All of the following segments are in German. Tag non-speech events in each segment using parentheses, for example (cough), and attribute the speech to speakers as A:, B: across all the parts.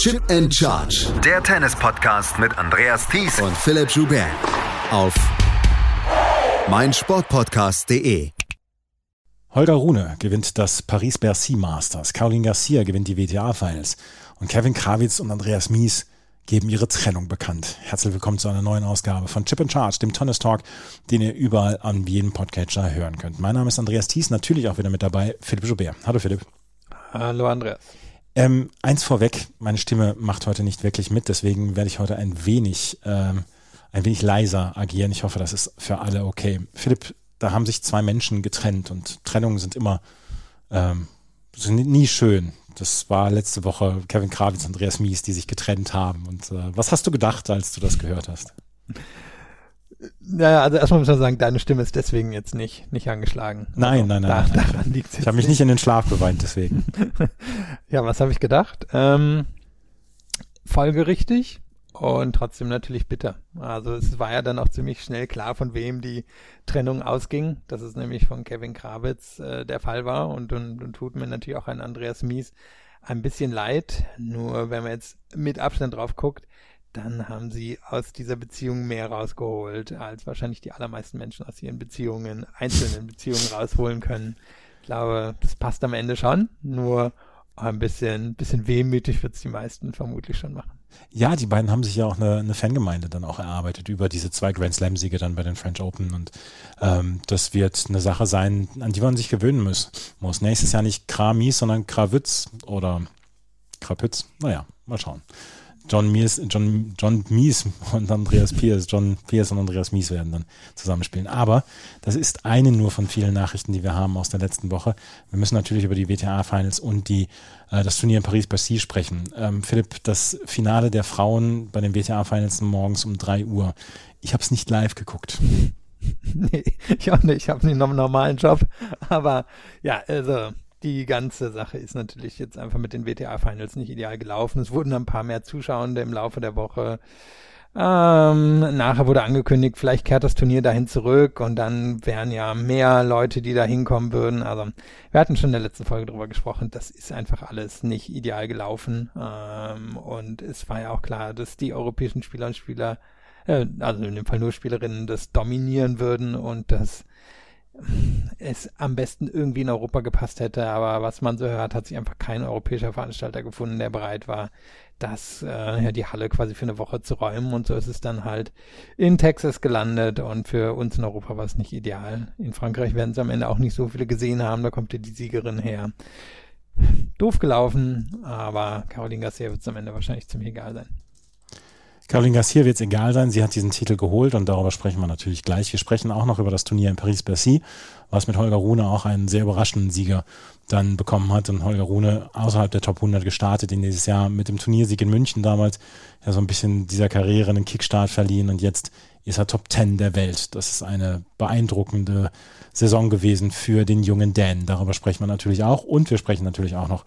A: Chip and Charge.
B: Der Tennis-Podcast mit Andreas Thies
A: und Philipp Joubert. Auf meinsportpodcast.de.
C: Holger Rune gewinnt das Paris-Bercy Masters. Caroline Garcia gewinnt die WTA-Finals. Und Kevin Krawitz und Andreas Mies geben ihre Trennung bekannt. Herzlich willkommen zu einer neuen Ausgabe von Chip and Charge, dem Tennis Talk, den ihr überall an jedem Podcatcher hören könnt. Mein Name ist Andreas Thies, natürlich auch wieder mit dabei, Philipp Joubert. Hallo Philipp.
D: Hallo Andreas.
C: Ähm, eins vorweg, meine Stimme macht heute nicht wirklich mit, deswegen werde ich heute ein wenig, ähm, ein wenig leiser agieren. Ich hoffe, das ist für alle okay. Philipp, da haben sich zwei Menschen getrennt und Trennungen sind immer ähm, sind nie schön. Das war letzte Woche Kevin Kravitz und Andreas Mies, die sich getrennt haben. Und äh, was hast du gedacht, als du das gehört hast?
D: Naja, also erstmal muss man sagen, deine Stimme ist deswegen jetzt nicht, nicht angeschlagen.
C: Nein, also, nein, nein. Da, nein, daran liegt ich habe mich nicht in den Schlaf beweint, deswegen. (laughs)
D: ja, was habe ich gedacht? Ähm, folgerichtig und trotzdem natürlich bitter. Also es war ja dann auch ziemlich schnell klar, von wem die Trennung ausging, dass es nämlich von Kevin Krawitz äh, der Fall war und, und, und tut mir natürlich auch ein Andreas Mies ein bisschen leid. Nur wenn man jetzt mit Abstand drauf guckt, dann haben sie aus dieser Beziehung mehr rausgeholt, als wahrscheinlich die allermeisten Menschen aus ihren Beziehungen, einzelnen Beziehungen rausholen können. Ich glaube, das passt am Ende schon, nur ein bisschen, bisschen wehmütig wird es die meisten vermutlich schon machen.
C: Ja, die beiden haben sich ja auch eine, eine Fangemeinde dann auch erarbeitet über diese zwei Grand Slam-Siege dann bei den French Open und ähm, das wird eine Sache sein, an die man sich gewöhnen muss. muss. Nächstes Jahr nicht Kramis, sondern Krawitz oder Krapütz. Naja, mal schauen. John Mies, John, John Mies und Andreas Pierce, John Pierce und Andreas Mies werden dann zusammenspielen. Aber das ist eine nur von vielen Nachrichten, die wir haben aus der letzten Woche. Wir müssen natürlich über die WTA-Finals und die, äh, das Turnier in Paris-Bercy sprechen. Ähm, Philipp, das Finale der Frauen bei den WTA-Finals morgens um drei Uhr. Ich habe es nicht live geguckt. (laughs)
D: nee, ich auch nicht. Ich habe einen normalen Job. Aber ja, also die ganze Sache ist natürlich jetzt einfach mit den WTA-Finals nicht ideal gelaufen. Es wurden ein paar mehr Zuschauende im Laufe der Woche. Ähm, nachher wurde angekündigt, vielleicht kehrt das Turnier dahin zurück und dann wären ja mehr Leute, die da hinkommen würden. Also wir hatten schon in der letzten Folge drüber gesprochen, das ist einfach alles nicht ideal gelaufen. Ähm, und es war ja auch klar, dass die europäischen Spieler und Spieler, äh, also in dem Fall nur Spielerinnen, das dominieren würden und das es am besten irgendwie in Europa gepasst hätte, aber was man so hört, hat sich einfach kein europäischer Veranstalter gefunden, der bereit war, das äh, ja, die Halle quasi für eine Woche zu räumen und so ist es dann halt in Texas gelandet und für uns in Europa war es nicht ideal. In Frankreich werden es am Ende auch nicht so viele gesehen haben, da kommt ja die Siegerin her. Doof gelaufen, aber Caroline Garcia wird es am Ende wahrscheinlich ziemlich egal sein.
C: Caroline Garcia wird es egal sein. Sie hat diesen Titel geholt und darüber sprechen wir natürlich gleich. Wir sprechen auch noch über das Turnier in Paris-Bercy, was mit Holger Rune auch einen sehr überraschenden Sieger dann bekommen hat. Und Holger Rune außerhalb der Top 100 gestartet in dieses Jahr mit dem Turniersieg in München damals. Ja, so ein bisschen dieser Karriere einen Kickstart verliehen und jetzt ist er Top 10 der Welt. Das ist eine beeindruckende Saison gewesen für den jungen Dan. Darüber sprechen wir natürlich auch und wir sprechen natürlich auch noch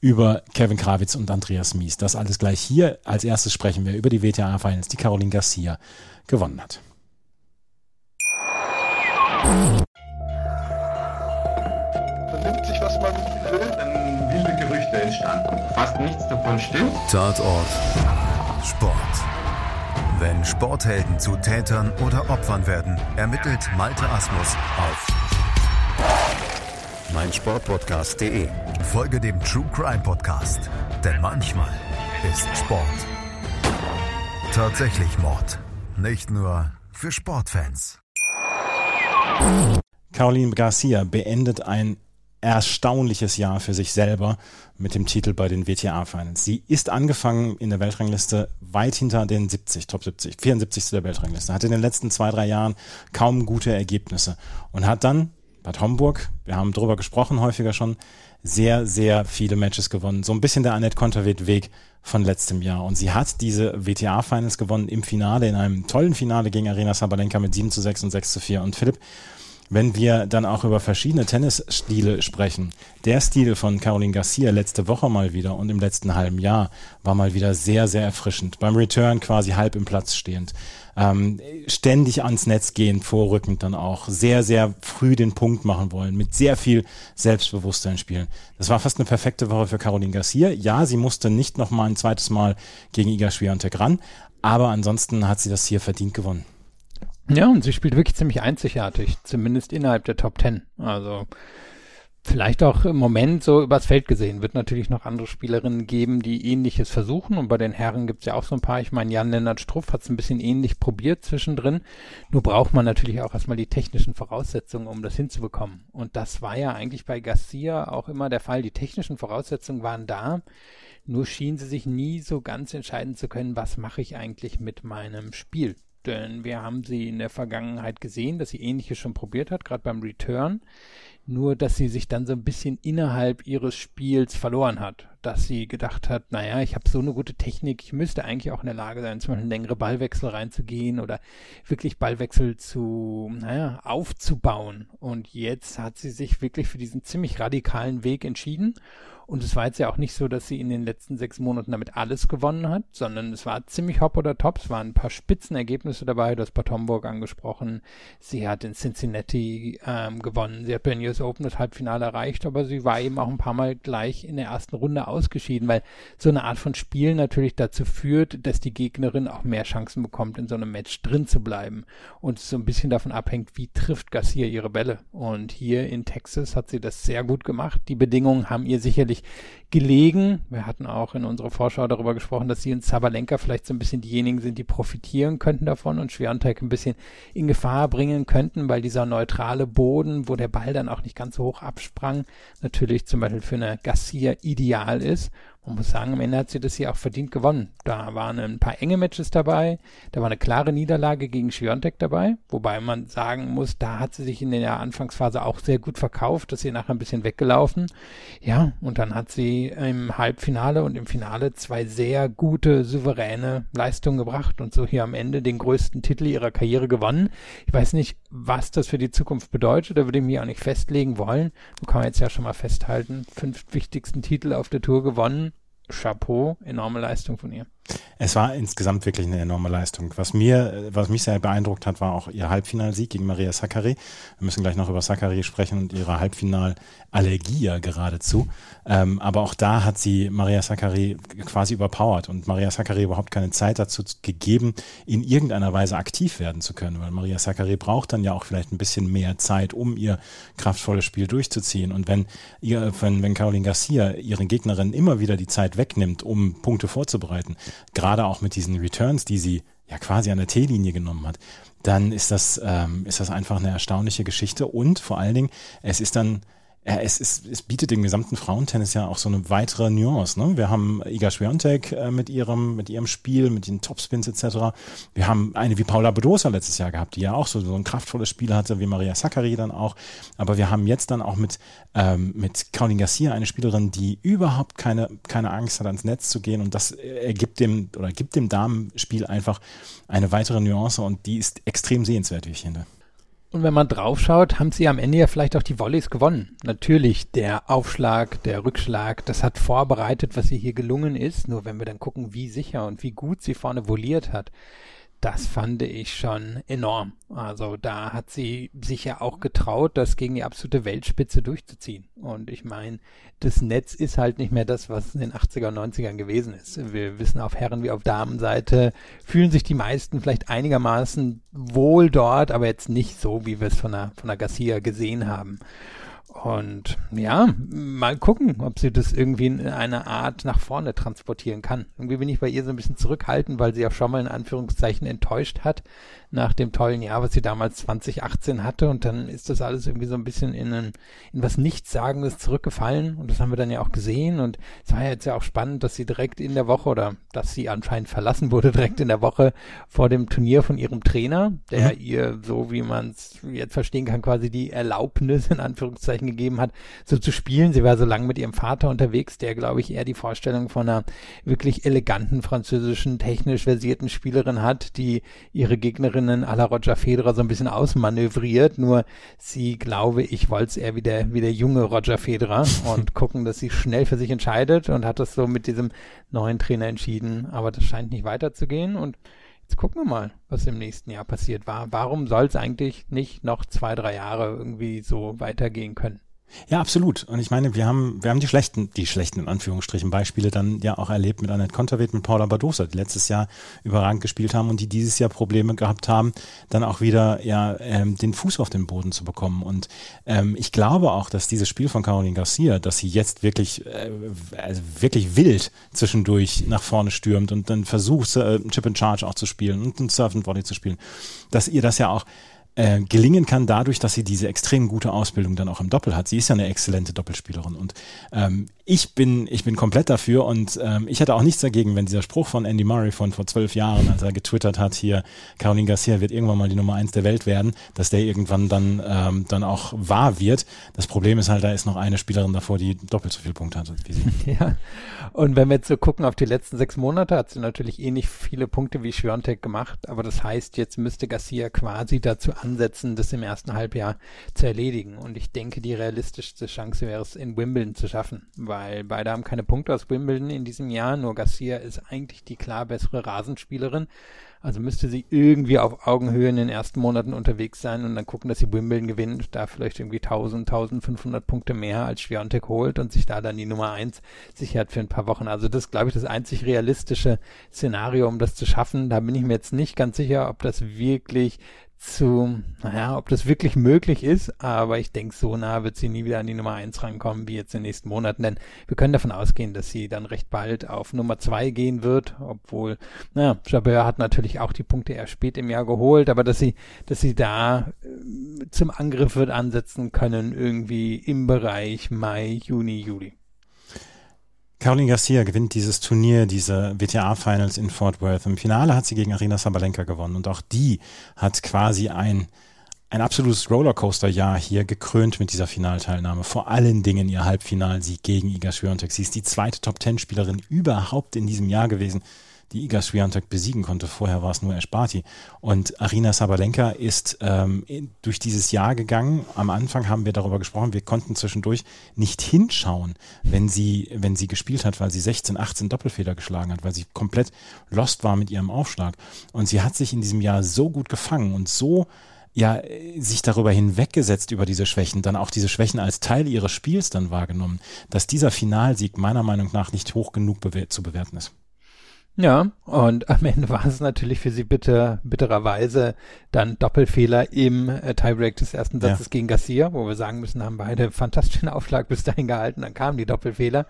C: Kevin Krawitz und Andreas Mies. Das alles gleich hier. Als erstes sprechen wir über die WTA Finals, die Caroline Garcia gewonnen hat.
E: Vernimmt sich, was man will, dann wilde Gerüchte entstanden. Fast nichts davon stimmt.
A: Tatort Sport. Wenn Sporthelden zu Tätern oder Opfern werden, ermittelt Malte Asmus auf meinsportpodcast.de. Folge dem True Crime Podcast, denn manchmal ist Sport tatsächlich Mord. Nicht nur für Sportfans.
C: Caroline Garcia beendet ein erstaunliches Jahr für sich selber mit dem Titel bei den WTA-Finals. Sie ist angefangen in der Weltrangliste weit hinter den 70, Top 70, 74. der Weltrangliste, hat in den letzten zwei, drei Jahren kaum gute Ergebnisse und hat dann Bad Homburg, wir haben drüber gesprochen häufiger schon, sehr, sehr viele Matches gewonnen. So ein bisschen der Annette Konterweht-Weg von letztem Jahr. Und sie hat diese WTA-Finals gewonnen im Finale, in einem tollen Finale gegen Arena Sabalenka mit 7 zu 6 und 6 zu 4. Und Philipp, wenn wir dann auch über verschiedene Tennisstile sprechen. Der Stil von Caroline Garcia letzte Woche mal wieder und im letzten halben Jahr war mal wieder sehr, sehr erfrischend. Beim Return quasi halb im Platz stehend. Ähm, ständig ans Netz gehen, vorrückend dann auch. Sehr, sehr früh den Punkt machen wollen, mit sehr viel Selbstbewusstsein spielen. Das war fast eine perfekte Woche für Caroline Garcia. Ja, sie musste nicht noch mal ein zweites Mal gegen Iga Swiatek ran, aber ansonsten hat sie das hier verdient gewonnen.
D: Ja, und sie spielt wirklich ziemlich einzigartig, zumindest innerhalb der Top Ten. Also vielleicht auch im Moment so übers Feld gesehen. Wird natürlich noch andere Spielerinnen geben, die ähnliches versuchen. Und bei den Herren gibt's ja auch so ein paar. Ich meine, Jan-Lennart Struff hat es ein bisschen ähnlich probiert zwischendrin. Nur braucht man natürlich auch erstmal die technischen Voraussetzungen, um das hinzubekommen. Und das war ja eigentlich bei Garcia auch immer der Fall. Die technischen Voraussetzungen waren da. Nur schien sie sich nie so ganz entscheiden zu können, was mache ich eigentlich mit meinem Spiel denn wir haben sie in der Vergangenheit gesehen, dass sie ähnliches schon probiert hat, gerade beim Return. Nur, dass sie sich dann so ein bisschen innerhalb ihres Spiels verloren hat. Dass sie gedacht hat, naja, ich habe so eine gute Technik, ich müsste eigentlich auch in der Lage sein, zum Beispiel längere Ballwechsel reinzugehen oder wirklich Ballwechsel zu, naja, aufzubauen. Und jetzt hat sie sich wirklich für diesen ziemlich radikalen Weg entschieden und es war jetzt ja auch nicht so, dass sie in den letzten sechs Monaten damit alles gewonnen hat, sondern es war ziemlich hopp oder top. Es waren ein paar Spitzenergebnisse dabei. Du hast Bad Homburg angesprochen. Sie hat in Cincinnati ähm, gewonnen. Sie hat bei US Open das Halbfinale erreicht, aber sie war eben auch ein paar Mal gleich in der ersten Runde ausgeschieden, weil so eine Art von Spiel natürlich dazu führt, dass die Gegnerin auch mehr Chancen bekommt, in so einem Match drin zu bleiben. Und es so ein bisschen davon abhängt, wie trifft Garcia ihre Bälle. Und hier in Texas hat sie das sehr gut gemacht. Die Bedingungen haben ihr sicherlich sicherlich gelegen. Wir hatten auch in unserer Vorschau darüber gesprochen, dass sie und Sabalenka vielleicht so ein bisschen diejenigen sind, die profitieren könnten davon und Schweronteig ein bisschen in Gefahr bringen könnten, weil dieser neutrale Boden, wo der Ball dann auch nicht ganz so hoch absprang, natürlich zum Beispiel für eine Garcia ideal ist. Man muss sagen, am Ende hat sie das hier auch verdient gewonnen. Da waren ein paar enge Matches dabei, da war eine klare Niederlage gegen Schiontek dabei, wobei man sagen muss, da hat sie sich in der Anfangsphase auch sehr gut verkauft, dass sie nachher ein bisschen weggelaufen. Ja, und dann hat sie im Halbfinale und im Finale zwei sehr gute, souveräne Leistungen gebracht und so hier am Ende den größten Titel ihrer Karriere gewonnen. Ich weiß nicht, was das für die Zukunft bedeutet, da würde ich mich auch nicht festlegen wollen. Du kann man jetzt ja schon mal festhalten, fünf wichtigsten Titel auf der Tour gewonnen Chapeau, enorme Leistung von ihr.
C: Es war insgesamt wirklich eine enorme Leistung. Was mir, was mich sehr beeindruckt hat, war auch ihr Halbfinalsieg gegen Maria Sakkari. Wir müssen gleich noch über Sakkari sprechen und ihre Halbfinalallergie ja geradezu. Ähm, aber auch da hat sie Maria Sakkari quasi überpowert und Maria Sakkari überhaupt keine Zeit dazu gegeben, in irgendeiner Weise aktiv werden zu können, weil Maria Sakkari braucht dann ja auch vielleicht ein bisschen mehr Zeit, um ihr kraftvolles Spiel durchzuziehen. Und wenn ihr, wenn, wenn Caroline Garcia ihren Gegnerinnen immer wieder die Zeit wegnimmt, um Punkte vorzubereiten, gerade auch mit diesen Returns, die sie ja quasi an der T-Linie genommen hat, dann ist das, ähm, ist das einfach eine erstaunliche Geschichte. Und vor allen Dingen, es ist dann ja, es, ist, es bietet dem gesamten Frauentennis ja auch so eine weitere Nuance. Ne? Wir haben Iga Swiatek äh, mit ihrem mit ihrem Spiel, mit den Topspins etc. Wir haben eine wie Paula Bedosa letztes Jahr gehabt, die ja auch so, so ein kraftvolles Spiel hatte, wie Maria Sakkari dann auch. Aber wir haben jetzt dann auch mit ähm, mit Caroline Garcia eine Spielerin, die überhaupt keine keine Angst hat, ans Netz zu gehen und das ergibt dem oder gibt dem Damenspiel einfach eine weitere Nuance und die ist extrem sehenswert, wie ich finde.
D: Und wenn man draufschaut, haben sie am Ende ja vielleicht auch die Volleys gewonnen. Natürlich, der Aufschlag, der Rückschlag, das hat vorbereitet, was ihr hier gelungen ist. Nur wenn wir dann gucken, wie sicher und wie gut sie vorne voliert hat, das fand ich schon enorm. Also da hat sie sich ja auch getraut, das gegen die absolute Weltspitze durchzuziehen. Und ich meine, das Netz ist halt nicht mehr das, was in den 80er und 90ern gewesen ist. Wir wissen auf Herren- wie auf Damenseite fühlen sich die meisten vielleicht einigermaßen wohl dort, aber jetzt nicht so, wie wir es von der, von der Garcia gesehen haben. Und ja, mal gucken, ob sie das irgendwie in einer Art nach vorne transportieren kann. Irgendwie bin ich bei ihr so ein bisschen zurückhaltend, weil sie auch schon mal in Anführungszeichen enttäuscht hat nach dem tollen Jahr, was sie damals 2018 hatte. Und dann ist das alles irgendwie so ein bisschen in, ein, in was Nichtssagendes zurückgefallen. Und das haben wir dann ja auch gesehen. Und es war ja jetzt ja auch spannend, dass sie direkt in der Woche oder dass sie anscheinend verlassen wurde, (laughs) direkt in der Woche vor dem Turnier von ihrem Trainer, der mhm. ihr, so wie man es jetzt verstehen kann, quasi die Erlaubnis in Anführungszeichen Zeichen gegeben hat, so zu spielen. Sie war so lange mit ihrem Vater unterwegs, der, glaube ich, eher die Vorstellung von einer wirklich eleganten französischen, technisch versierten Spielerin hat, die ihre Gegnerinnen à la Roger Federer so ein bisschen ausmanövriert. Nur sie, glaube ich, wollte es eher wie der, wie der junge Roger Federer (laughs) und gucken, dass sie schnell für sich entscheidet und hat das so mit diesem neuen Trainer entschieden. Aber das scheint nicht weiterzugehen und Jetzt gucken wir mal, was im nächsten Jahr passiert war. Warum soll es eigentlich nicht noch zwei, drei Jahre irgendwie so weitergehen können?
C: Ja, absolut. Und ich meine, wir haben, wir haben die schlechten, die schlechten in Anführungsstrichen Beispiele dann ja auch erlebt mit Annette Konterweht, mit Paula Badosa, die letztes Jahr überragend gespielt haben und die dieses Jahr Probleme gehabt haben, dann auch wieder ja ähm, den Fuß auf den Boden zu bekommen. Und ähm, ich glaube auch, dass dieses Spiel von Caroline Garcia, dass sie jetzt wirklich, äh, also wirklich wild zwischendurch nach vorne stürmt und dann versucht, äh, Chip and Charge auch zu spielen und einen Surf and Volley zu spielen, dass ihr das ja auch äh, gelingen kann dadurch, dass sie diese extrem gute Ausbildung dann auch im Doppel hat. Sie ist ja eine exzellente Doppelspielerin und ähm, ich bin ich bin komplett dafür und ähm, ich hätte auch nichts dagegen, wenn dieser Spruch von Andy Murray von vor zwölf Jahren, als er getwittert hat, hier Caroline Garcia wird irgendwann mal die Nummer eins der Welt werden, dass der irgendwann dann ähm, dann auch wahr wird. Das Problem ist halt, da ist noch eine Spielerin davor, die doppelt so viele Punkte hat wie sie. (laughs)
D: Ja. Und wenn wir jetzt so gucken auf die letzten sechs Monate, hat sie natürlich eh nicht viele Punkte wie Schwiontek gemacht, aber das heißt, jetzt müsste Garcia quasi dazu ansetzen, das im ersten Halbjahr zu erledigen. Und ich denke, die realistischste Chance wäre es, in Wimbledon zu schaffen, weil beide haben keine Punkte aus Wimbledon in diesem Jahr. Nur Garcia ist eigentlich die klar bessere Rasenspielerin. Also müsste sie irgendwie auf Augenhöhe in den ersten Monaten unterwegs sein und dann gucken, dass sie Wimbledon gewinnt, da vielleicht irgendwie 1000, 1500 Punkte mehr als Schwiontek holt und sich da dann die Nummer eins sichert für ein paar Wochen. Also das ist, glaube ich, das einzig realistische Szenario, um das zu schaffen. Da bin ich mir jetzt nicht ganz sicher, ob das wirklich zu, naja, ob das wirklich möglich ist, aber ich denke, so nah wird sie nie wieder an die Nummer eins rankommen, wie jetzt in den nächsten Monaten, denn wir können davon ausgehen, dass sie dann recht bald auf Nummer zwei gehen wird, obwohl, naja, Jabeur hat natürlich auch die Punkte erst spät im Jahr geholt, aber dass sie, dass sie da äh, zum Angriff wird ansetzen können, irgendwie im Bereich Mai, Juni, Juli.
C: Caroline Garcia gewinnt dieses Turnier, diese WTA-Finals in Fort Worth. Im Finale hat sie gegen Arina Sabalenka gewonnen und auch die hat quasi ein, ein absolutes Rollercoaster-Jahr hier gekrönt mit dieser Finalteilnahme. Vor allen Dingen ihr Halbfinalsieg gegen Iga Swiatek. Sie ist die zweite Top-10-Spielerin überhaupt in diesem Jahr gewesen die Iga Swiatek besiegen konnte. Vorher war es nur Esparti. Und Arina Sabalenka ist ähm, durch dieses Jahr gegangen. Am Anfang haben wir darüber gesprochen, wir konnten zwischendurch nicht hinschauen, wenn sie, wenn sie gespielt hat, weil sie 16, 18 Doppelfehler geschlagen hat, weil sie komplett lost war mit ihrem Aufschlag. Und sie hat sich in diesem Jahr so gut gefangen und so ja, sich darüber hinweggesetzt über diese Schwächen, dann auch diese Schwächen als Teil ihres Spiels dann wahrgenommen, dass dieser Finalsieg meiner Meinung nach nicht hoch genug bewer zu bewerten ist.
D: Ja, und am Ende war es natürlich für sie bitter, bittererweise dann Doppelfehler im äh, Tiebreak des ersten Satzes ja. gegen Garcia, wo wir sagen müssen, haben beide fantastischen Aufschlag bis dahin gehalten, dann kamen die Doppelfehler.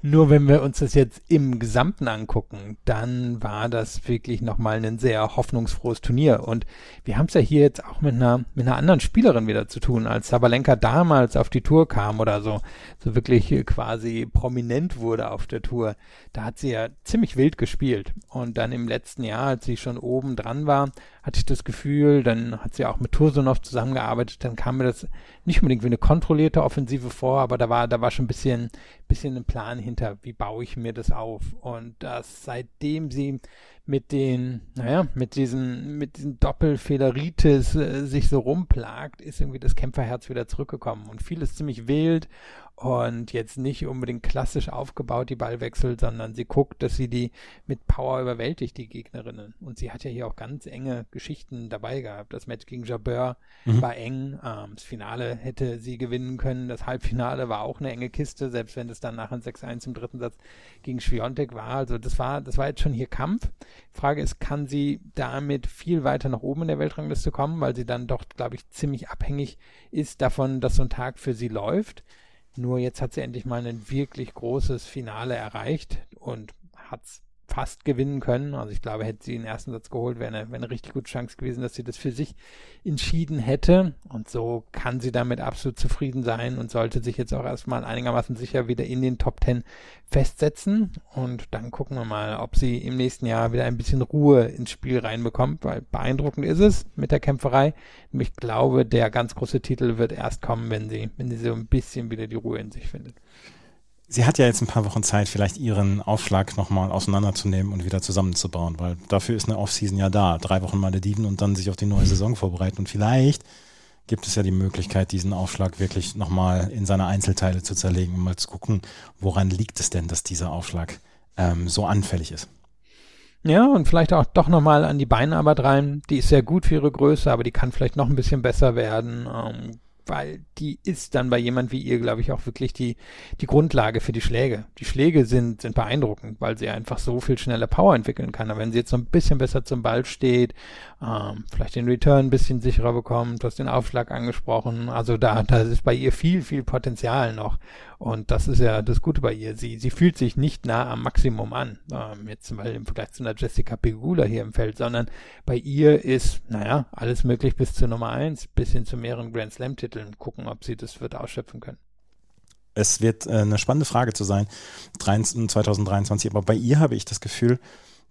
D: Nur wenn wir uns das jetzt im Gesamten angucken, dann war das wirklich nochmal ein sehr hoffnungsfrohes Turnier. Und wir haben es ja hier jetzt auch mit einer, mit einer anderen Spielerin wieder zu tun, als Sabalenka damals auf die Tour kam oder so, so wirklich quasi prominent wurde auf der Tour. Da hat sie ja ziemlich wild gespielt gespielt. Und dann im letzten Jahr, als sie schon oben dran war, hatte ich das Gefühl, dann hat sie auch mit Tursunov zusammengearbeitet, dann kam mir das nicht unbedingt wie eine kontrollierte Offensive vor, aber da war, da war schon ein bisschen, bisschen ein Plan hinter, wie baue ich mir das auf. Und das, seitdem sie mit den, naja, mit diesen, mit diesen Doppelfehleritis äh, sich so rumplagt, ist irgendwie das Kämpferherz wieder zurückgekommen und vieles ziemlich wild und jetzt nicht unbedingt klassisch aufgebaut, die Ballwechsel, sondern sie guckt, dass sie die mit Power überwältigt, die Gegnerinnen. Und sie hat ja hier auch ganz enge Geschichten dabei gehabt. Das Match gegen Jabeur mhm. war eng, ähm, das Finale hätte sie gewinnen können, das Halbfinale war auch eine enge Kiste, selbst wenn es dann nach einem 6-1 im dritten Satz gegen Schwiontek war. Also das war, das war jetzt schon hier Kampf. Frage ist, kann sie damit viel weiter nach oben in der Weltrangliste kommen, weil sie dann doch, glaube ich, ziemlich abhängig ist davon, dass so ein Tag für sie läuft. Nur jetzt hat sie endlich mal ein wirklich großes Finale erreicht und hat es fast gewinnen können. Also ich glaube, hätte sie den ersten Satz geholt, wäre eine, wäre eine richtig gute Chance gewesen, dass sie das für sich entschieden hätte. Und so kann sie damit absolut zufrieden sein und sollte sich jetzt auch erstmal einigermaßen sicher wieder in den Top Ten festsetzen. Und dann gucken wir mal, ob sie im nächsten Jahr wieder ein bisschen Ruhe ins Spiel reinbekommt, weil beeindruckend ist es mit der Kämpferei. Ich glaube, der ganz große Titel wird erst kommen, wenn sie, wenn sie so ein bisschen wieder die Ruhe in sich findet.
C: Sie hat ja jetzt ein paar Wochen Zeit, vielleicht ihren Aufschlag nochmal auseinanderzunehmen und wieder zusammenzubauen, weil dafür ist eine Offseason ja da. Drei Wochen Malediven und dann sich auf die neue Saison vorbereiten. Und vielleicht gibt es ja die Möglichkeit, diesen Aufschlag wirklich nochmal in seine Einzelteile zu zerlegen und mal zu gucken, woran liegt es denn, dass dieser Aufschlag ähm, so anfällig ist.
D: Ja, und vielleicht auch doch nochmal an die Beinarbeit rein. Die ist sehr gut für ihre Größe, aber die kann vielleicht noch ein bisschen besser werden. Ähm, weil die ist dann bei jemand wie ihr, glaube ich, auch wirklich die, die Grundlage für die Schläge. Die Schläge sind, sind beeindruckend, weil sie einfach so viel schneller Power entwickeln kann. Aber wenn sie jetzt so ein bisschen besser zum Ball steht, ähm, vielleicht den Return ein bisschen sicherer bekommt, du hast den Aufschlag angesprochen, also da, da ist bei ihr viel, viel Potenzial noch. Und das ist ja das Gute bei ihr. Sie, sie fühlt sich nicht nah am Maximum an. Ähm, jetzt mal im Vergleich zu einer Jessica Pegula hier im Feld, sondern bei ihr ist, naja, alles möglich bis zur Nummer eins, bis hin zu mehreren Grand Slam Titeln. Gucken, ob sie das wird ausschöpfen können.
C: Es wird äh, eine spannende Frage zu sein, 2023, aber bei ihr habe ich das Gefühl,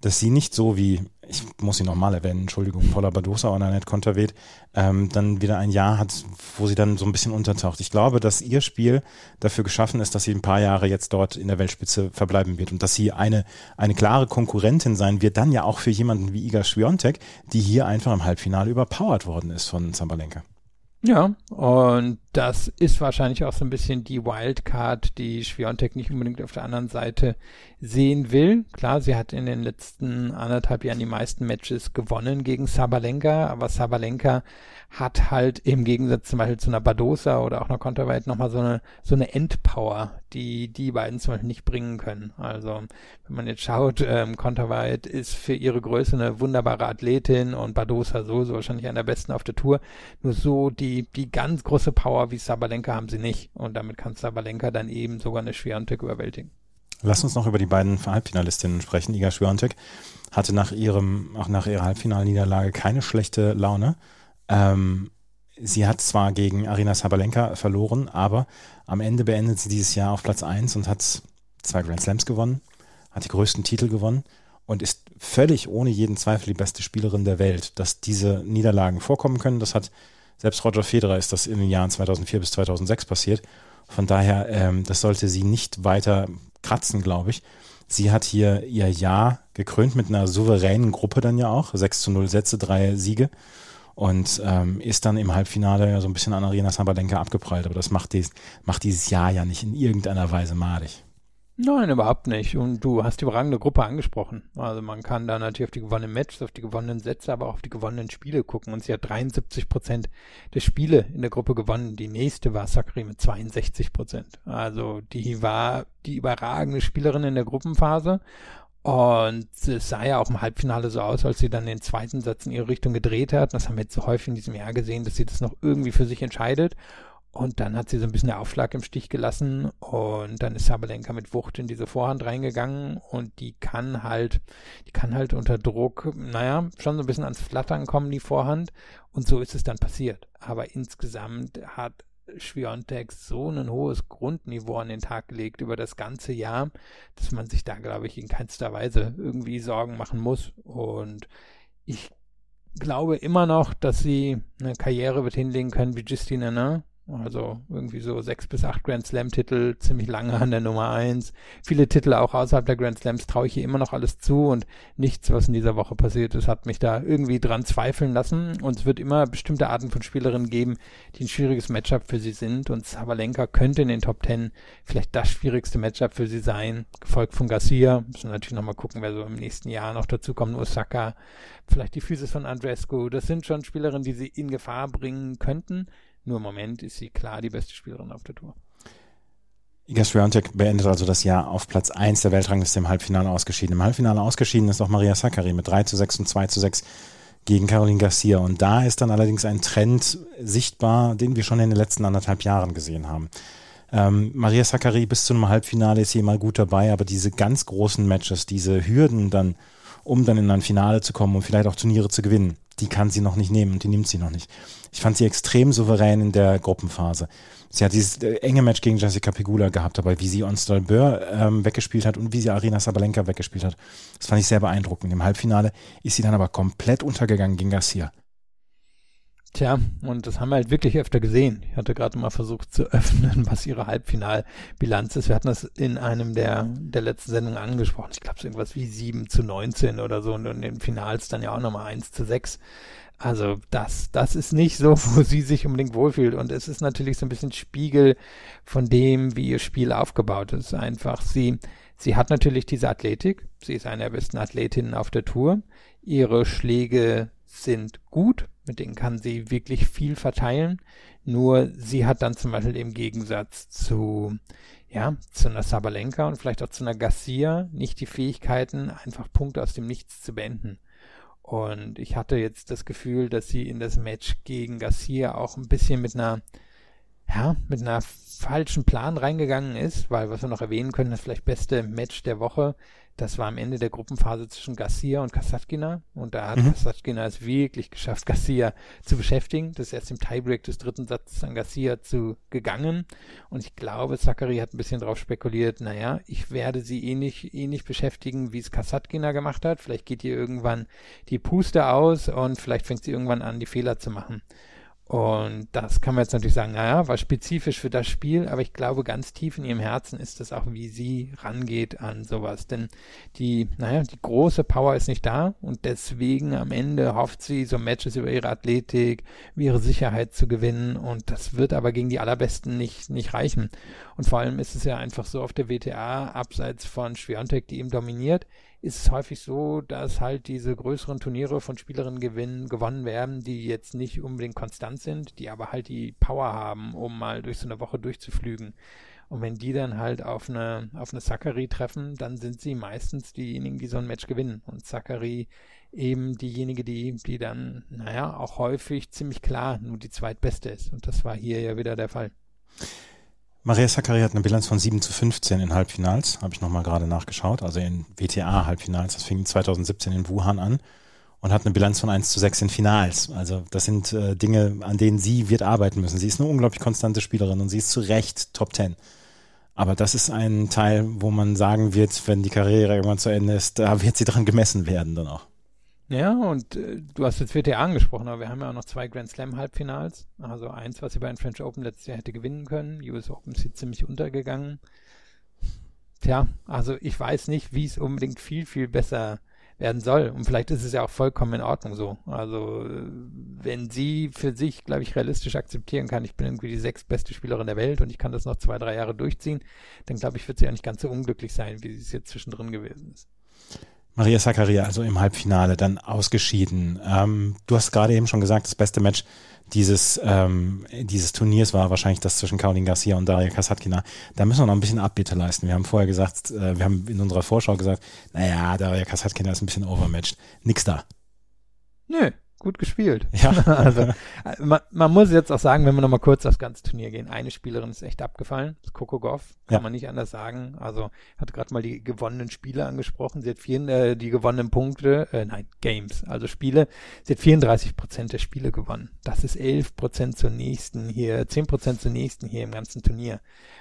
C: dass sie nicht so wie, ich muss sie nochmal erwähnen, Entschuldigung, Paula Badosa oder Annette Konterweht, ähm, dann wieder ein Jahr hat, wo sie dann so ein bisschen untertaucht. Ich glaube, dass ihr Spiel dafür geschaffen ist, dass sie ein paar Jahre jetzt dort in der Weltspitze verbleiben wird und dass sie eine, eine klare Konkurrentin sein wird, dann ja auch für jemanden wie Iga Swiatek, die hier einfach im Halbfinale überpowert worden ist von Zambalenka.
D: Ja, und das ist wahrscheinlich auch so ein bisschen die Wildcard, die Schwiontek nicht unbedingt auf der anderen Seite sehen will. Klar, sie hat in den letzten anderthalb Jahren die meisten Matches gewonnen gegen Sabalenka, aber Sabalenka hat halt im Gegensatz zum Beispiel zu einer Badosa oder auch einer Konterweit nochmal so eine, so eine Endpower, die die beiden zum Beispiel nicht bringen können. Also, wenn man jetzt schaut, ähm, Konterweit ist für ihre Größe eine wunderbare Athletin und Badosa so, so wahrscheinlich einer der besten auf der Tour. Nur so die, die ganz große Power wie Sabalenka haben sie nicht. Und damit kann Sabalenka dann eben sogar eine Schwerontek überwältigen.
C: Lass uns noch über die beiden Halbfinalistinnen sprechen. Iga Schwerontek hatte nach ihrem, auch nach ihrer Halbfinalniederlage keine schlechte Laune. Ähm, sie hat zwar gegen Arina Sabalenka verloren, aber am Ende beendet sie dieses Jahr auf Platz 1 und hat zwei Grand Slams gewonnen, hat die größten Titel gewonnen und ist völlig ohne jeden Zweifel die beste Spielerin der Welt. Dass diese Niederlagen vorkommen können, das hat selbst Roger Federer ist das in den Jahren 2004 bis 2006 passiert. Von daher, ähm, das sollte sie nicht weiter kratzen, glaube ich. Sie hat hier ihr Jahr gekrönt mit einer souveränen Gruppe dann ja auch. 6 zu 0 Sätze, drei Siege und ähm, ist dann im Halbfinale ja so ein bisschen an Arena Sabalenka abgeprallt. Aber das macht, dies, macht dieses Jahr ja nicht in irgendeiner Weise madig.
D: Nein, überhaupt nicht. Und du hast die überragende Gruppe angesprochen. Also man kann da natürlich auf die gewonnenen Matches, auf die gewonnenen Sätze, aber auch auf die gewonnenen Spiele gucken. Und sie hat 73 Prozent der Spiele in der Gruppe gewonnen. Die nächste war Sakri mit 62 Prozent. Also die war die überragende Spielerin in der Gruppenphase. Und es sah ja auch im Halbfinale so aus, als sie dann den zweiten Satz in ihre Richtung gedreht hat. Das haben wir jetzt so häufig in diesem Jahr gesehen, dass sie das noch irgendwie für sich entscheidet. Und dann hat sie so ein bisschen den Aufschlag im Stich gelassen und dann ist Sabalenka mit Wucht in diese Vorhand reingegangen und die kann halt, die kann halt unter Druck, naja, schon so ein bisschen ans Flattern kommen, die Vorhand. Und so ist es dann passiert. Aber insgesamt hat Schwiontek so ein hohes Grundniveau an den Tag gelegt über das ganze Jahr, dass man sich da, glaube ich, in keinster Weise irgendwie Sorgen machen muss. Und ich glaube immer noch, dass sie eine Karriere wird hinlegen können wie Justine ne? Also irgendwie so sechs bis acht Grand Slam-Titel, ziemlich lange an der Nummer eins. Viele Titel auch außerhalb der Grand Slams traue ich ihr immer noch alles zu und nichts, was in dieser Woche passiert ist, hat mich da irgendwie dran zweifeln lassen. Und es wird immer bestimmte Arten von Spielerinnen geben, die ein schwieriges Matchup für sie sind. Und Sabalenka könnte in den Top Ten vielleicht das schwierigste Matchup für sie sein, gefolgt von Garcia. Müssen natürlich nochmal gucken, wer so im nächsten Jahr noch dazu kommt. Osaka, vielleicht die Physis von Andrescu. Das sind schon Spielerinnen, die sie in Gefahr bringen könnten. Nur im Moment ist sie klar die beste Spielerin auf der Tour.
C: Iga Swiatek beendet also das Jahr auf Platz 1 der Weltrangliste im Halbfinale ausgeschieden. Im Halbfinale ausgeschieden ist auch Maria Sakkari mit 3 zu 6 und 2 zu 6 gegen Caroline Garcia. Und da ist dann allerdings ein Trend sichtbar, den wir schon in den letzten anderthalb Jahren gesehen haben. Ähm, Maria Sakkari bis zu einem Halbfinale ist hier mal gut dabei, aber diese ganz großen Matches, diese Hürden dann, um dann in ein Finale zu kommen und vielleicht auch Turniere zu gewinnen, die kann sie noch nicht nehmen und die nimmt sie noch nicht. Ich fand sie extrem souverän in der Gruppenphase. Sie hat dieses äh, enge Match gegen Jessica Pegula gehabt, aber wie sie Onstal Böhr ähm, weggespielt hat und wie sie Arina Sabalenka weggespielt hat, das fand ich sehr beeindruckend. Im Halbfinale ist sie dann aber komplett untergegangen gegen Garcia.
D: Tja, und das haben wir halt wirklich öfter gesehen. Ich hatte gerade mal versucht zu (laughs) öffnen, was ihre Halbfinalbilanz ist. Wir hatten das in einem der, der letzten Sendungen angesprochen. Ich glaube, so irgendwas wie 7 zu 19 oder so und in den Finals dann ja auch nochmal 1 zu 6. Also das, das ist nicht so, (laughs) wo sie sich unbedingt wohlfühlt. Und es ist natürlich so ein bisschen Spiegel von dem, wie ihr Spiel aufgebaut ist. Einfach sie, sie hat natürlich diese Athletik. Sie ist eine der besten Athletinnen auf der Tour. Ihre Schläge sind gut. Mit denen kann sie wirklich viel verteilen. Nur sie hat dann zum Beispiel im Gegensatz zu, ja, zu einer Sabalenka und vielleicht auch zu einer Garcia nicht die Fähigkeiten, einfach Punkte aus dem Nichts zu beenden. Und ich hatte jetzt das Gefühl, dass sie in das Match gegen Garcia auch ein bisschen mit einer, ja, mit einer falschen Plan reingegangen ist, weil was wir noch erwähnen können, das vielleicht beste Match der Woche das war am Ende der Gruppenphase zwischen Garcia und Kasatkina. Und da hat mhm. Kasatkina es wirklich geschafft, Garcia zu beschäftigen. Das ist erst im Tiebreak des dritten Satzes an Garcia zu gegangen. Und ich glaube, Zachary hat ein bisschen drauf spekuliert, naja, ich werde sie eh ähnlich eh beschäftigen, wie es Kasatkina gemacht hat. Vielleicht geht ihr irgendwann die Puste aus und vielleicht fängt sie irgendwann an, die Fehler zu machen. Und das kann man jetzt natürlich sagen, naja, war spezifisch für das Spiel, aber ich glaube, ganz tief in ihrem Herzen ist es auch, wie sie rangeht an sowas. Denn die, naja, die große Power ist nicht da und deswegen am Ende hofft sie, so Matches über ihre Athletik, über ihre Sicherheit zu gewinnen und das wird aber gegen die Allerbesten nicht, nicht reichen. Und vor allem ist es ja einfach so auf der WTA, abseits von Schwiontek, die ihm dominiert, ist es häufig so, dass halt diese größeren Turniere von Spielerinnen gewinnen, gewonnen werden, die jetzt nicht unbedingt konstant sind, die aber halt die Power haben, um mal durch so eine Woche durchzuflügen. Und wenn die dann halt auf eine, auf eine Zachary treffen, dann sind sie meistens diejenigen, die so ein Match gewinnen. Und Zachary eben diejenige, die, die dann, naja, auch häufig ziemlich klar nur die zweitbeste ist. Und das war hier ja wieder der Fall.
C: Maria Sakkari hat eine Bilanz von 7 zu 15 in Halbfinals, habe ich nochmal gerade nachgeschaut, also in WTA-Halbfinals. Das fing 2017 in Wuhan an und hat eine Bilanz von 1 zu 6 in Finals. Also das sind äh, Dinge, an denen sie wird arbeiten müssen. Sie ist eine unglaublich konstante Spielerin und sie ist zu Recht Top 10. Aber das ist ein Teil, wo man sagen wird, wenn die Karriere irgendwann zu Ende ist, da wird sie dran gemessen werden dann auch.
D: Ja, und äh, du hast jetzt WTA angesprochen, aber wir haben ja auch noch zwei Grand Slam Halbfinals. Also eins, was sie bei den French Open letztes Jahr hätte gewinnen können. US Open ist hier ziemlich untergegangen. Tja, also ich weiß nicht, wie es unbedingt viel, viel besser werden soll. Und vielleicht ist es ja auch vollkommen in Ordnung so. Also wenn sie für sich, glaube ich, realistisch akzeptieren kann, ich bin irgendwie die sechstbeste Spielerin der Welt und ich kann das noch zwei, drei Jahre durchziehen, dann glaube ich, wird sie auch nicht ganz so unglücklich sein, wie sie es jetzt zwischendrin gewesen ist.
C: Maria Zakaria also im Halbfinale dann ausgeschieden. Ähm, du hast gerade eben schon gesagt, das beste Match dieses, ähm, dieses Turniers war wahrscheinlich das zwischen Caroline Garcia und Daria Kasatkina. Da müssen wir noch ein bisschen Abbitte leisten. Wir haben vorher gesagt, äh, wir haben in unserer Vorschau gesagt, naja, Daria Kasatkina ist ein bisschen overmatched. Nix da.
D: Nö, gut gespielt. (laughs) Ja. (laughs) also, äh, man, man, muss jetzt auch sagen, wenn wir nochmal kurz aufs ganze Turnier gehen, eine Spielerin ist echt abgefallen, das ist Coco Goff, kann ja. man nicht anders sagen. Also hat gerade mal die gewonnenen Spiele angesprochen. Sie hat vier, äh, die gewonnenen Punkte, äh, nein, Games, also Spiele. Sie hat 34 Prozent der Spiele gewonnen. Das ist 11 Prozent zur nächsten hier, 10 Prozent zur nächsten hier im ganzen Turnier.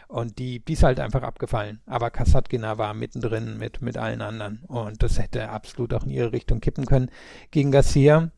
D: Und die, die ist halt einfach abgefallen. Aber Kasatkina war mittendrin mit, mit allen anderen. Und das hätte absolut auch in ihre Richtung kippen können. Gegen Garcia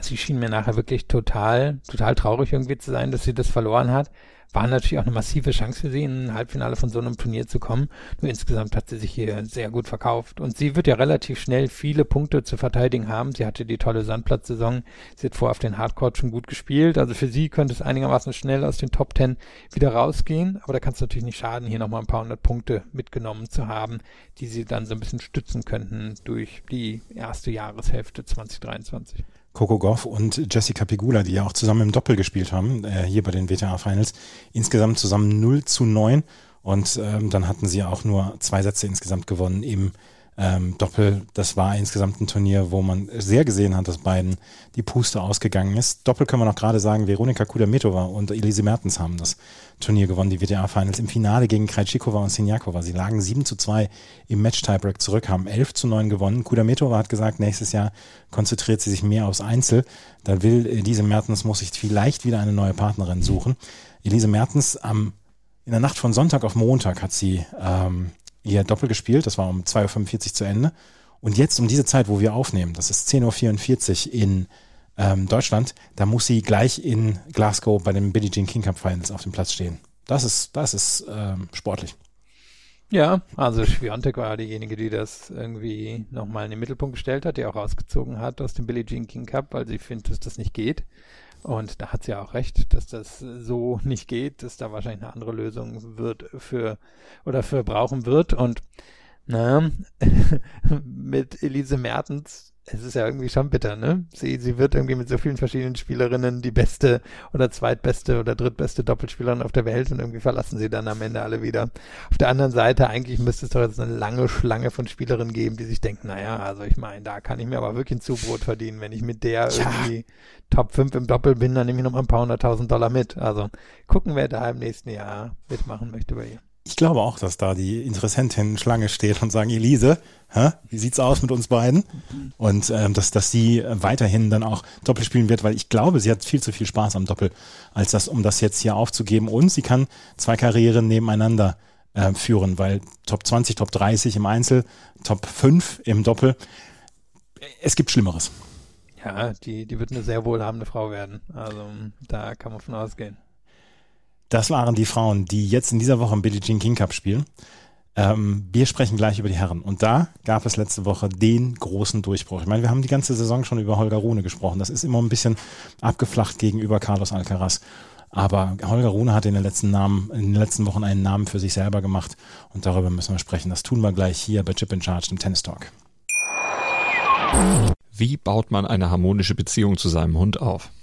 D: sie schien mir nachher wirklich total, total traurig irgendwie zu sein, dass sie das verloren hat. War natürlich auch eine massive Chance für sie, in ein Halbfinale von so einem Turnier zu kommen. Nur insgesamt hat sie sich hier sehr gut verkauft. Und sie wird ja relativ schnell viele Punkte zu verteidigen haben. Sie hatte die tolle Sandplatzsaison. Sie hat vorher auf den Hardcourt schon gut gespielt. Also für sie könnte es einigermaßen schnell aus den Top Ten wieder rausgehen. Aber da kann es natürlich nicht schaden, hier nochmal ein paar hundert Punkte mitgenommen zu haben, die sie dann so ein bisschen stützen könnten durch die erste Jahreshälfte 2023.
C: Coco Goff und Jessica Pegula, die ja auch zusammen im Doppel gespielt haben, äh, hier bei den WTA Finals. Insgesamt zusammen 0 zu 9 und ähm, dann hatten sie auch nur zwei Sätze insgesamt gewonnen im ähm, Doppel, das war insgesamt ein Turnier, wo man sehr gesehen hat, dass beiden die Puste ausgegangen ist. Doppel können wir noch gerade sagen, Veronika Kudametova und Elise Mertens haben das Turnier gewonnen, die WTA-Finals im Finale gegen Krejcikova und Sinjakova. Sie lagen 7 zu 2 im Match-Tiebreak zurück, haben 11 zu 9 gewonnen. Kudametova hat gesagt, nächstes Jahr konzentriert sie sich mehr aufs Einzel. Da will Elise Mertens, muss sich vielleicht wieder eine neue Partnerin suchen. Elise Mertens am in der Nacht von Sonntag auf Montag hat sie ähm, ihr Doppel gespielt. Das war um 2.45 Uhr zu Ende. Und jetzt um diese Zeit, wo wir aufnehmen, das ist 10.44 Uhr in ähm, Deutschland, da muss sie gleich in Glasgow bei den Billie Jean King Cup Finals auf dem Platz stehen. Das ist, das ist ähm, sportlich.
D: Ja, also Schwiontek war diejenige, die das irgendwie nochmal in den Mittelpunkt gestellt hat, die auch rausgezogen hat aus dem Billie Jean King Cup, weil sie findet, dass das nicht geht. Und da hat sie auch recht, dass das so nicht geht, dass da wahrscheinlich eine andere Lösung wird für oder für brauchen wird. Und na, (laughs) mit Elise Mertens es ist ja irgendwie schon bitter, ne? Sie, sie wird irgendwie mit so vielen verschiedenen Spielerinnen die beste oder zweitbeste oder drittbeste Doppelspielerin auf der Welt und irgendwie verlassen sie dann am Ende alle wieder. Auf der anderen Seite, eigentlich müsste es doch jetzt eine lange Schlange von Spielerinnen geben, die sich denken, naja, also ich meine, da kann ich mir aber wirklich ein Zubrot verdienen, wenn ich mit der ja. irgendwie Top 5 im Doppel bin, dann nehme ich noch mal ein paar hunderttausend Dollar mit. Also gucken, wer da im nächsten Jahr mitmachen möchte bei ihr.
C: Ich glaube auch, dass da die Interessentin Schlange steht und sagen, Elise, hä, wie sieht's aus mit uns beiden? Und ähm, dass, dass sie weiterhin dann auch Doppel spielen wird, weil ich glaube, sie hat viel zu viel Spaß am Doppel, als das, um das jetzt hier aufzugeben. Und sie kann zwei Karrieren nebeneinander äh, führen, weil Top 20, Top 30 im Einzel, Top 5 im Doppel. Es gibt Schlimmeres.
D: Ja, die, die wird eine sehr wohlhabende Frau werden. Also da kann man von ausgehen.
C: Das waren die Frauen, die jetzt in dieser Woche im Billie Jean King Cup spielen. Ähm, wir sprechen gleich über die Herren. Und da gab es letzte Woche den großen Durchbruch. Ich meine, wir haben die ganze Saison schon über Holger Rune gesprochen. Das ist immer ein bisschen abgeflacht gegenüber Carlos Alcaraz. Aber Holger Rune hat in den letzten Namen, in den letzten Wochen einen Namen für sich selber gemacht. Und darüber müssen wir sprechen. Das tun wir gleich hier bei Chip in Charge, dem Tennis Talk.
F: Wie baut man eine harmonische Beziehung zu seinem Hund auf?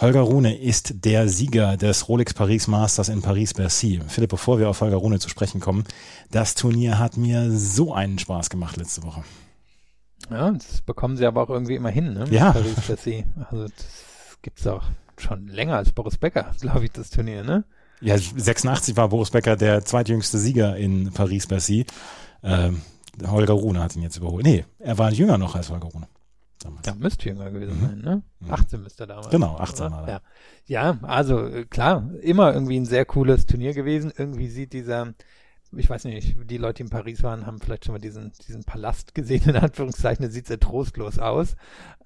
C: Holger Rune ist der Sieger des Rolex Paris Masters in Paris-Bercy. Philipp, bevor wir auf Holger Rune zu sprechen kommen, das Turnier hat mir so einen Spaß gemacht letzte Woche.
D: Ja, das bekommen sie aber auch irgendwie immer hin, ne?
C: Ja.
D: Paris-Bercy. Also das gibt's auch schon länger als Boris Becker, (laughs) glaube ich, das Turnier, ne?
C: Ja, 86 war Boris Becker der zweitjüngste Sieger in Paris-Bercy. Ähm, Holger Rune hat ihn jetzt überholt. Nee, er war jünger noch als Holger Rune
D: damals. Ja, müsste jünger gewesen mhm. sein, ne? 18 mhm. müsste er damals.
C: Genau, 18 war.
D: Ja. ja, also äh, klar, immer irgendwie ein sehr cooles Turnier gewesen. Irgendwie sieht dieser, ich weiß nicht, die Leute, die in Paris waren, haben vielleicht schon mal diesen, diesen Palast gesehen, in Anführungszeichen. Das sieht sehr trostlos aus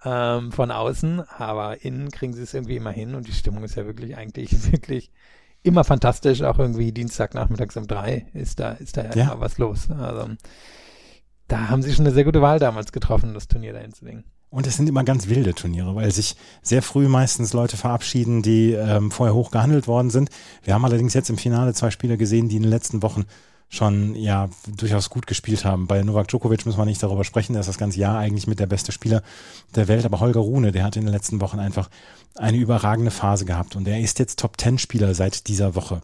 D: ähm, von außen, aber innen kriegen sie es irgendwie immer hin und die Stimmung ist ja wirklich eigentlich (laughs) wirklich immer fantastisch. Auch irgendwie Dienstagnachmittags um drei ist da, ist da ja, ja. immer was los. Also da haben sie schon eine sehr gute Wahl damals getroffen, das Turnier dahin zu legen.
C: Und es sind immer ganz wilde Turniere, weil sich sehr früh meistens Leute verabschieden, die ähm, vorher hoch gehandelt worden sind. Wir haben allerdings jetzt im Finale zwei Spieler gesehen, die in den letzten Wochen schon ja durchaus gut gespielt haben. Bei Novak Djokovic muss man nicht darüber sprechen, der ist das ganze Jahr eigentlich mit der beste Spieler der Welt, aber Holger Rune, der hat in den letzten Wochen einfach eine überragende Phase gehabt und er ist jetzt Top Ten Spieler seit dieser Woche.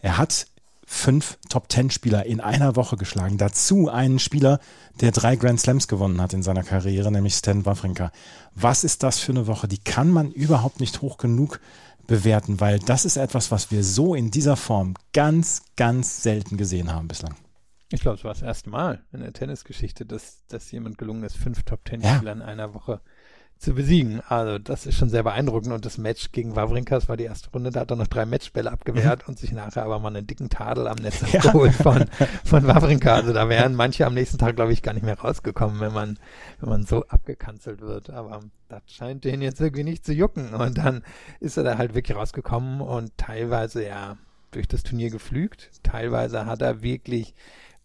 C: Er hat fünf Top-Ten-Spieler in einer Woche geschlagen. Dazu einen Spieler, der drei Grand Slams gewonnen hat in seiner Karriere, nämlich Stan Wawrinka. Was ist das für eine Woche? Die kann man überhaupt nicht hoch genug bewerten, weil das ist etwas, was wir so in dieser Form ganz, ganz selten gesehen haben bislang.
D: Ich glaube, es war das erste Mal in der Tennisgeschichte, dass, dass jemand gelungen ist, fünf Top-Ten-Spieler ja. in einer Woche zu besiegen. Also das ist schon sehr beeindruckend und das Match gegen Wawrinka, das war die erste Runde, da hat er noch drei Matchbälle abgewehrt mhm. und sich nachher aber mal einen dicken Tadel am Netz (laughs) ja. abgeholt von, von Wawrinka. Also da wären manche am nächsten Tag, glaube ich, gar nicht mehr rausgekommen, wenn man, wenn man so abgekanzelt wird. Aber das scheint den jetzt irgendwie nicht zu jucken. Und dann ist er da halt wirklich rausgekommen und teilweise ja durch das Turnier geflügt. Teilweise hat er wirklich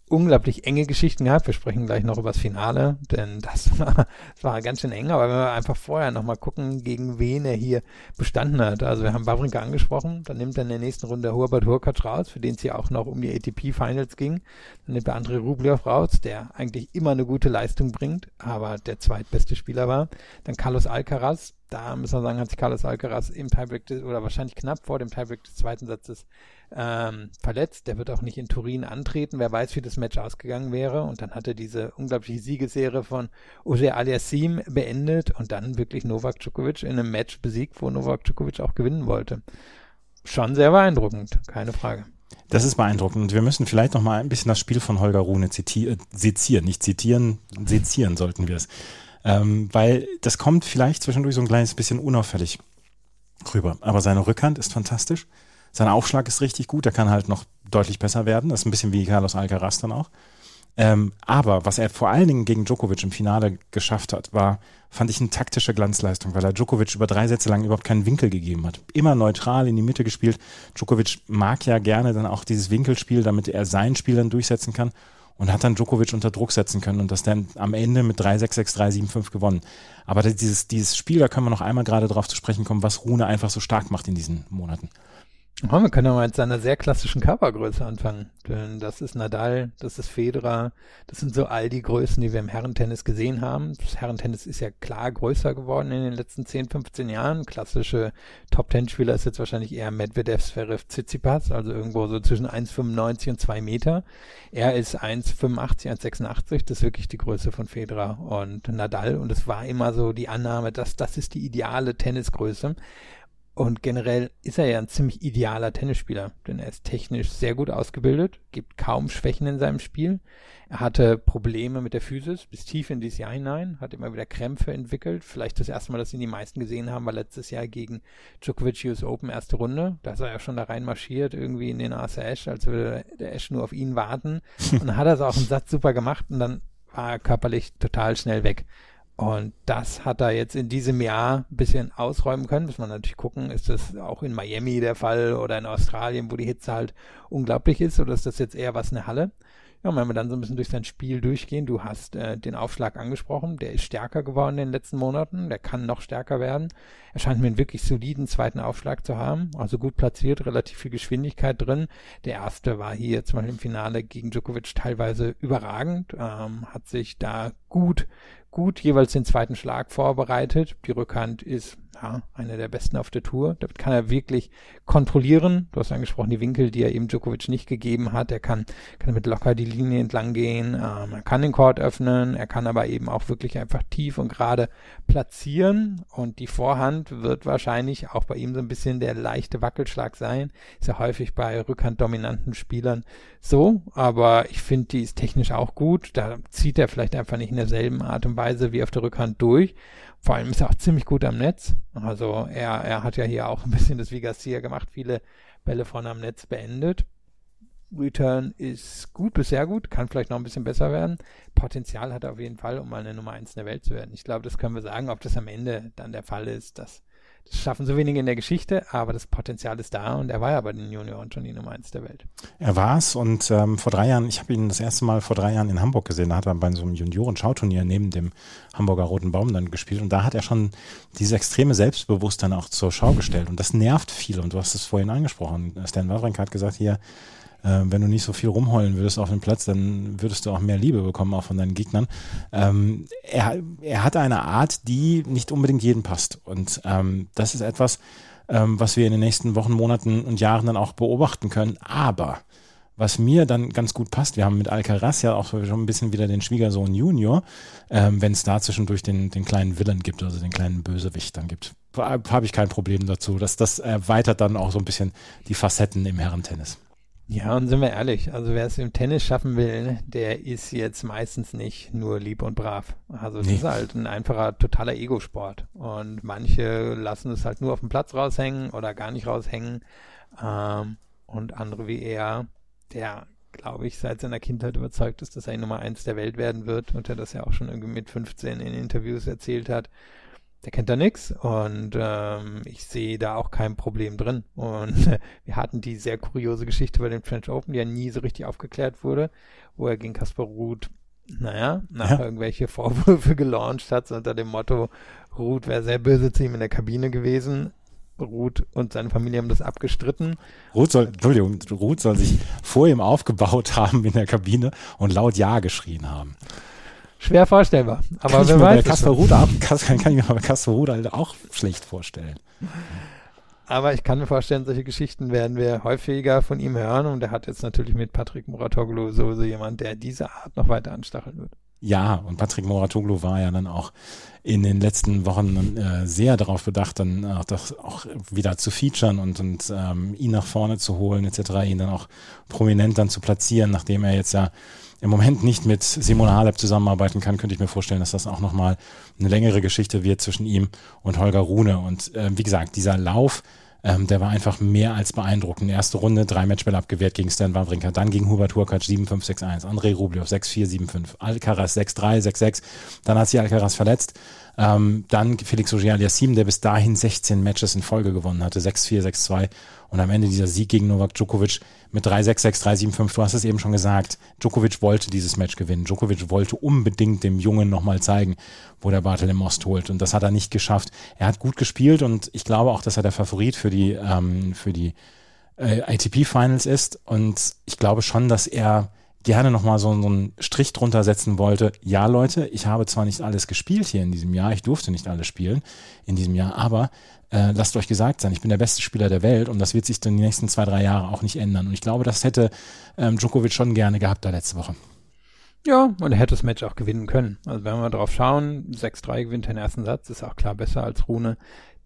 D: unglaublich enge Geschichten gehabt. Wir sprechen gleich noch über das Finale, denn das (laughs) war, das war ganz schön eng. Aber wenn wir einfach vorher nochmal gucken, gegen wen er hier bestanden hat. Also wir haben Wawrinka angesprochen, dann nimmt er in der nächsten Runde Hubert Hurkacz raus, für den es ja auch noch um die ATP Finals ging. Dann nimmt er André Rublev raus, der eigentlich immer eine gute Leistung bringt, aber der zweitbeste Spieler war. Dann Carlos Alcaraz, da müssen wir sagen, hat sich Carlos Alcaraz im Tiebreak des, oder wahrscheinlich knapp vor dem Tiebreak des zweiten Satzes ähm, verletzt. Der wird auch nicht in Turin antreten. Wer weiß, wie das Match ausgegangen wäre. Und dann hat er diese unglaubliche Siegesserie von Oje Aliassim beendet und dann wirklich Novak Djokovic in einem Match besiegt, wo Novak Djokovic auch gewinnen wollte. Schon sehr beeindruckend, keine Frage.
C: Das ist beeindruckend. Wir müssen vielleicht noch mal ein bisschen das Spiel von Holger Rune zitieren, sezieren, nicht zitieren, sezieren sollten wir es. Ähm, weil das kommt vielleicht zwischendurch so ein kleines bisschen unauffällig rüber. Aber seine Rückhand ist fantastisch. Sein Aufschlag ist richtig gut, der kann halt noch deutlich besser werden. Das ist ein bisschen wie Carlos Alcaraz dann auch. Ähm, aber was er vor allen Dingen gegen Djokovic im Finale geschafft hat, war, fand ich eine taktische Glanzleistung, weil er Djokovic über drei Sätze lang überhaupt keinen Winkel gegeben hat. Immer neutral in die Mitte gespielt. Djokovic mag ja gerne dann auch dieses Winkelspiel, damit er sein Spiel dann durchsetzen kann und hat dann Djokovic unter Druck setzen können und das dann am Ende mit 3-6-6, 3-7-5 gewonnen. Aber dieses, dieses Spiel, da können wir noch einmal gerade drauf zu sprechen kommen, was Rune einfach so stark macht in diesen Monaten.
D: Oh, wir können mal mit seiner sehr klassischen Körpergröße anfangen. Denn das ist Nadal, das ist Federer, das sind so all die Größen, die wir im Herrentennis gesehen haben. Das Herrentennis ist ja klar größer geworden in den letzten 10, 15 Jahren. Klassische Top-10-Spieler ist jetzt wahrscheinlich eher Medvedev, Zverev, Tsitsipas, also irgendwo so zwischen 1,95 und 2 Meter. Er ist 1,85, 1,86, das ist wirklich die Größe von Federer und Nadal. Und es war immer so die Annahme, dass das ist die ideale Tennisgröße. Und generell ist er ja ein ziemlich idealer Tennisspieler, denn er ist technisch sehr gut ausgebildet, gibt kaum Schwächen in seinem Spiel. Er hatte Probleme mit der Physis bis tief in dieses Jahr hinein, hat immer wieder Krämpfe entwickelt. Vielleicht das erste Mal, dass ihn die meisten gesehen haben, war letztes Jahr gegen Djokovic US Open erste Runde. Da ist er ja schon da reinmarschiert, irgendwie in den Arthur Ashe, als würde der Ashe nur auf ihn warten. (laughs) Und dann hat er es auch einen Satz super gemacht und dann war er körperlich total schnell weg. Und das hat er jetzt in diesem Jahr ein bisschen ausräumen können. Muss man natürlich gucken, ist das auch in Miami der Fall oder in Australien, wo die Hitze halt unglaublich ist, oder ist das jetzt eher was eine Halle? Ja, wenn wir dann so ein bisschen durch sein Spiel durchgehen, du hast äh, den Aufschlag angesprochen, der ist stärker geworden in den letzten Monaten, der kann noch stärker werden. Er scheint mir einen wirklich soliden zweiten Aufschlag zu haben, also gut platziert, relativ viel Geschwindigkeit drin. Der erste war hier zum Beispiel im Finale gegen Djokovic teilweise überragend, ähm, hat sich da gut, gut jeweils den zweiten Schlag vorbereitet. Die Rückhand ist ja, einer der besten auf der Tour. Damit kann er wirklich kontrollieren. Du hast angesprochen, die Winkel, die er eben Djokovic nicht gegeben hat. Er kann, kann mit locker die Linie entlang gehen. Ähm, er kann den Court öffnen. Er kann aber eben auch wirklich einfach tief und gerade platzieren. Und die Vorhand wird wahrscheinlich auch bei ihm so ein bisschen der leichte Wackelschlag sein. Ist ja häufig bei rückhanddominanten Spielern so. Aber ich finde, die ist technisch auch gut. Da zieht er vielleicht einfach nicht in derselben Art und Weise wie auf der Rückhand durch. Vor allem ist er auch ziemlich gut am Netz. Also er, er hat ja hier auch ein bisschen das wie Garcia gemacht, viele Bälle vorne am Netz beendet. Return ist gut bis sehr gut, kann vielleicht noch ein bisschen besser werden. Potenzial hat er auf jeden Fall, um mal eine Nummer 1 in der Welt zu werden. Ich glaube, das können wir sagen. Ob das am Ende dann der Fall ist, das das schaffen so wenige in der Geschichte, aber das Potenzial ist da und er war ja bei den Junioren schon die Nummer eins der Welt.
C: Er war es und ähm, vor drei Jahren, ich habe ihn das erste Mal vor drei Jahren in Hamburg gesehen, da hat er bei so einem Junioren-Schauturnier neben dem Hamburger Roten Baum dann gespielt und da hat er schon dieses extreme Selbstbewusstsein auch zur Schau gestellt und das nervt viel und du hast es vorhin angesprochen. Stan Wawrinka hat gesagt, hier, wenn du nicht so viel rumheulen würdest auf dem Platz, dann würdest du auch mehr Liebe bekommen, auch von deinen Gegnern. Ähm, er, er hat eine Art, die nicht unbedingt jedem passt. Und ähm, das ist etwas, ähm, was wir in den nächsten Wochen, Monaten und Jahren dann auch beobachten können. Aber was mir dann ganz gut passt, wir haben mit Alcaraz ja auch schon ein bisschen wieder den Schwiegersohn Junior, ähm, wenn es da zwischendurch den, den kleinen Villain gibt, also den kleinen Bösewicht dann gibt, habe ich kein Problem dazu. Das, das erweitert dann auch so ein bisschen die Facetten im Herrentennis.
D: Ja, und sind wir ehrlich, also wer es im Tennis schaffen will, der ist jetzt meistens nicht nur lieb und brav. Also es nee. ist halt ein einfacher, totaler Ego-Sport. Und manche lassen es halt nur auf dem Platz raushängen oder gar nicht raushängen. Ähm, und andere wie er, der, glaube ich, seit seiner Kindheit überzeugt ist, dass er Nummer eins der Welt werden wird und er das ja auch schon irgendwie mit 15 in Interviews erzählt hat der kennt da nix und ähm, ich sehe da auch kein Problem drin. Und äh, (laughs) wir hatten die sehr kuriose Geschichte bei den French Open, die ja nie so richtig aufgeklärt wurde, wo er gegen Kasper Ruth, naja, nach
C: Ja.
D: irgendwelche (laughs) Vorwürfe gelauncht hat, so unter dem Motto, Ruth wäre sehr böse zu ihm in der Kabine gewesen. Ruth und seine Familie haben das abgestritten.
C: Ruth soll, Entschuldigung, Ruth soll sich vor ihm aufgebaut (laughs) haben in der Kabine und laut Ja geschrien haben.
D: Schwer vorstellbar. Aber
C: kann
D: wer weiß.
C: Kasper auch, kann, kann ich mir bei Kasper Ruth halt auch schlecht vorstellen.
D: Aber ich kann mir vorstellen, solche Geschichten werden wir häufiger von ihm hören. Und er hat jetzt natürlich mit Patrick Muratoglu sowieso jemand, der diese Art noch weiter anstacheln wird.
C: Ja, und Patrick Moratoglu war ja dann auch in den letzten Wochen äh, sehr darauf bedacht, dann auch, das auch wieder zu featuren und, und ähm, ihn nach vorne zu holen etc., ihn dann auch prominent dann zu platzieren, nachdem er jetzt ja im Moment nicht mit Simone Halep zusammenarbeiten kann, könnte ich mir vorstellen, dass das auch nochmal eine längere Geschichte wird zwischen ihm und Holger Rune. Und äh, wie gesagt, dieser Lauf, ähm, der war einfach mehr als beeindruckend. Erste Runde, drei Matchbälle abgewehrt gegen Stan Wawrinka, dann gegen Hubert Hurkacz 7-5, 6-1, Andrei Rublev 6-4, 7-5, Alcaraz 6-3, 6-6, dann hat sich Alcaraz verletzt, ähm, dann Felix Auger-Aliassime, der bis dahin 16 Matches in Folge gewonnen hatte, 6-4, 6-2 und am Ende dieser Sieg gegen Novak Djokovic mit 3-6, 6-3, 7-5, du hast es eben schon gesagt, Djokovic wollte dieses Match gewinnen, Djokovic wollte unbedingt dem Jungen nochmal zeigen, wo der Bartel im Most holt. Und das hat er nicht geschafft. Er hat gut gespielt und ich glaube auch, dass er der Favorit für die, ähm, für die äh, ATP Finals ist. Und ich glaube schon, dass er gerne nochmal so, einen Strich drunter setzen wollte. Ja, Leute, ich habe zwar nicht alles gespielt hier in diesem Jahr, ich durfte nicht alles spielen in diesem Jahr, aber äh, lasst euch gesagt sein, ich bin der beste Spieler der Welt und das wird sich dann die nächsten zwei, drei Jahre auch nicht ändern. Und ich glaube, das hätte ähm, Djokovic schon gerne gehabt da letzte Woche.
D: Ja, und er hätte das Match auch gewinnen können. Also wenn wir drauf schauen, 6-3 gewinnt er den ersten Satz, ist auch klar besser als Rune.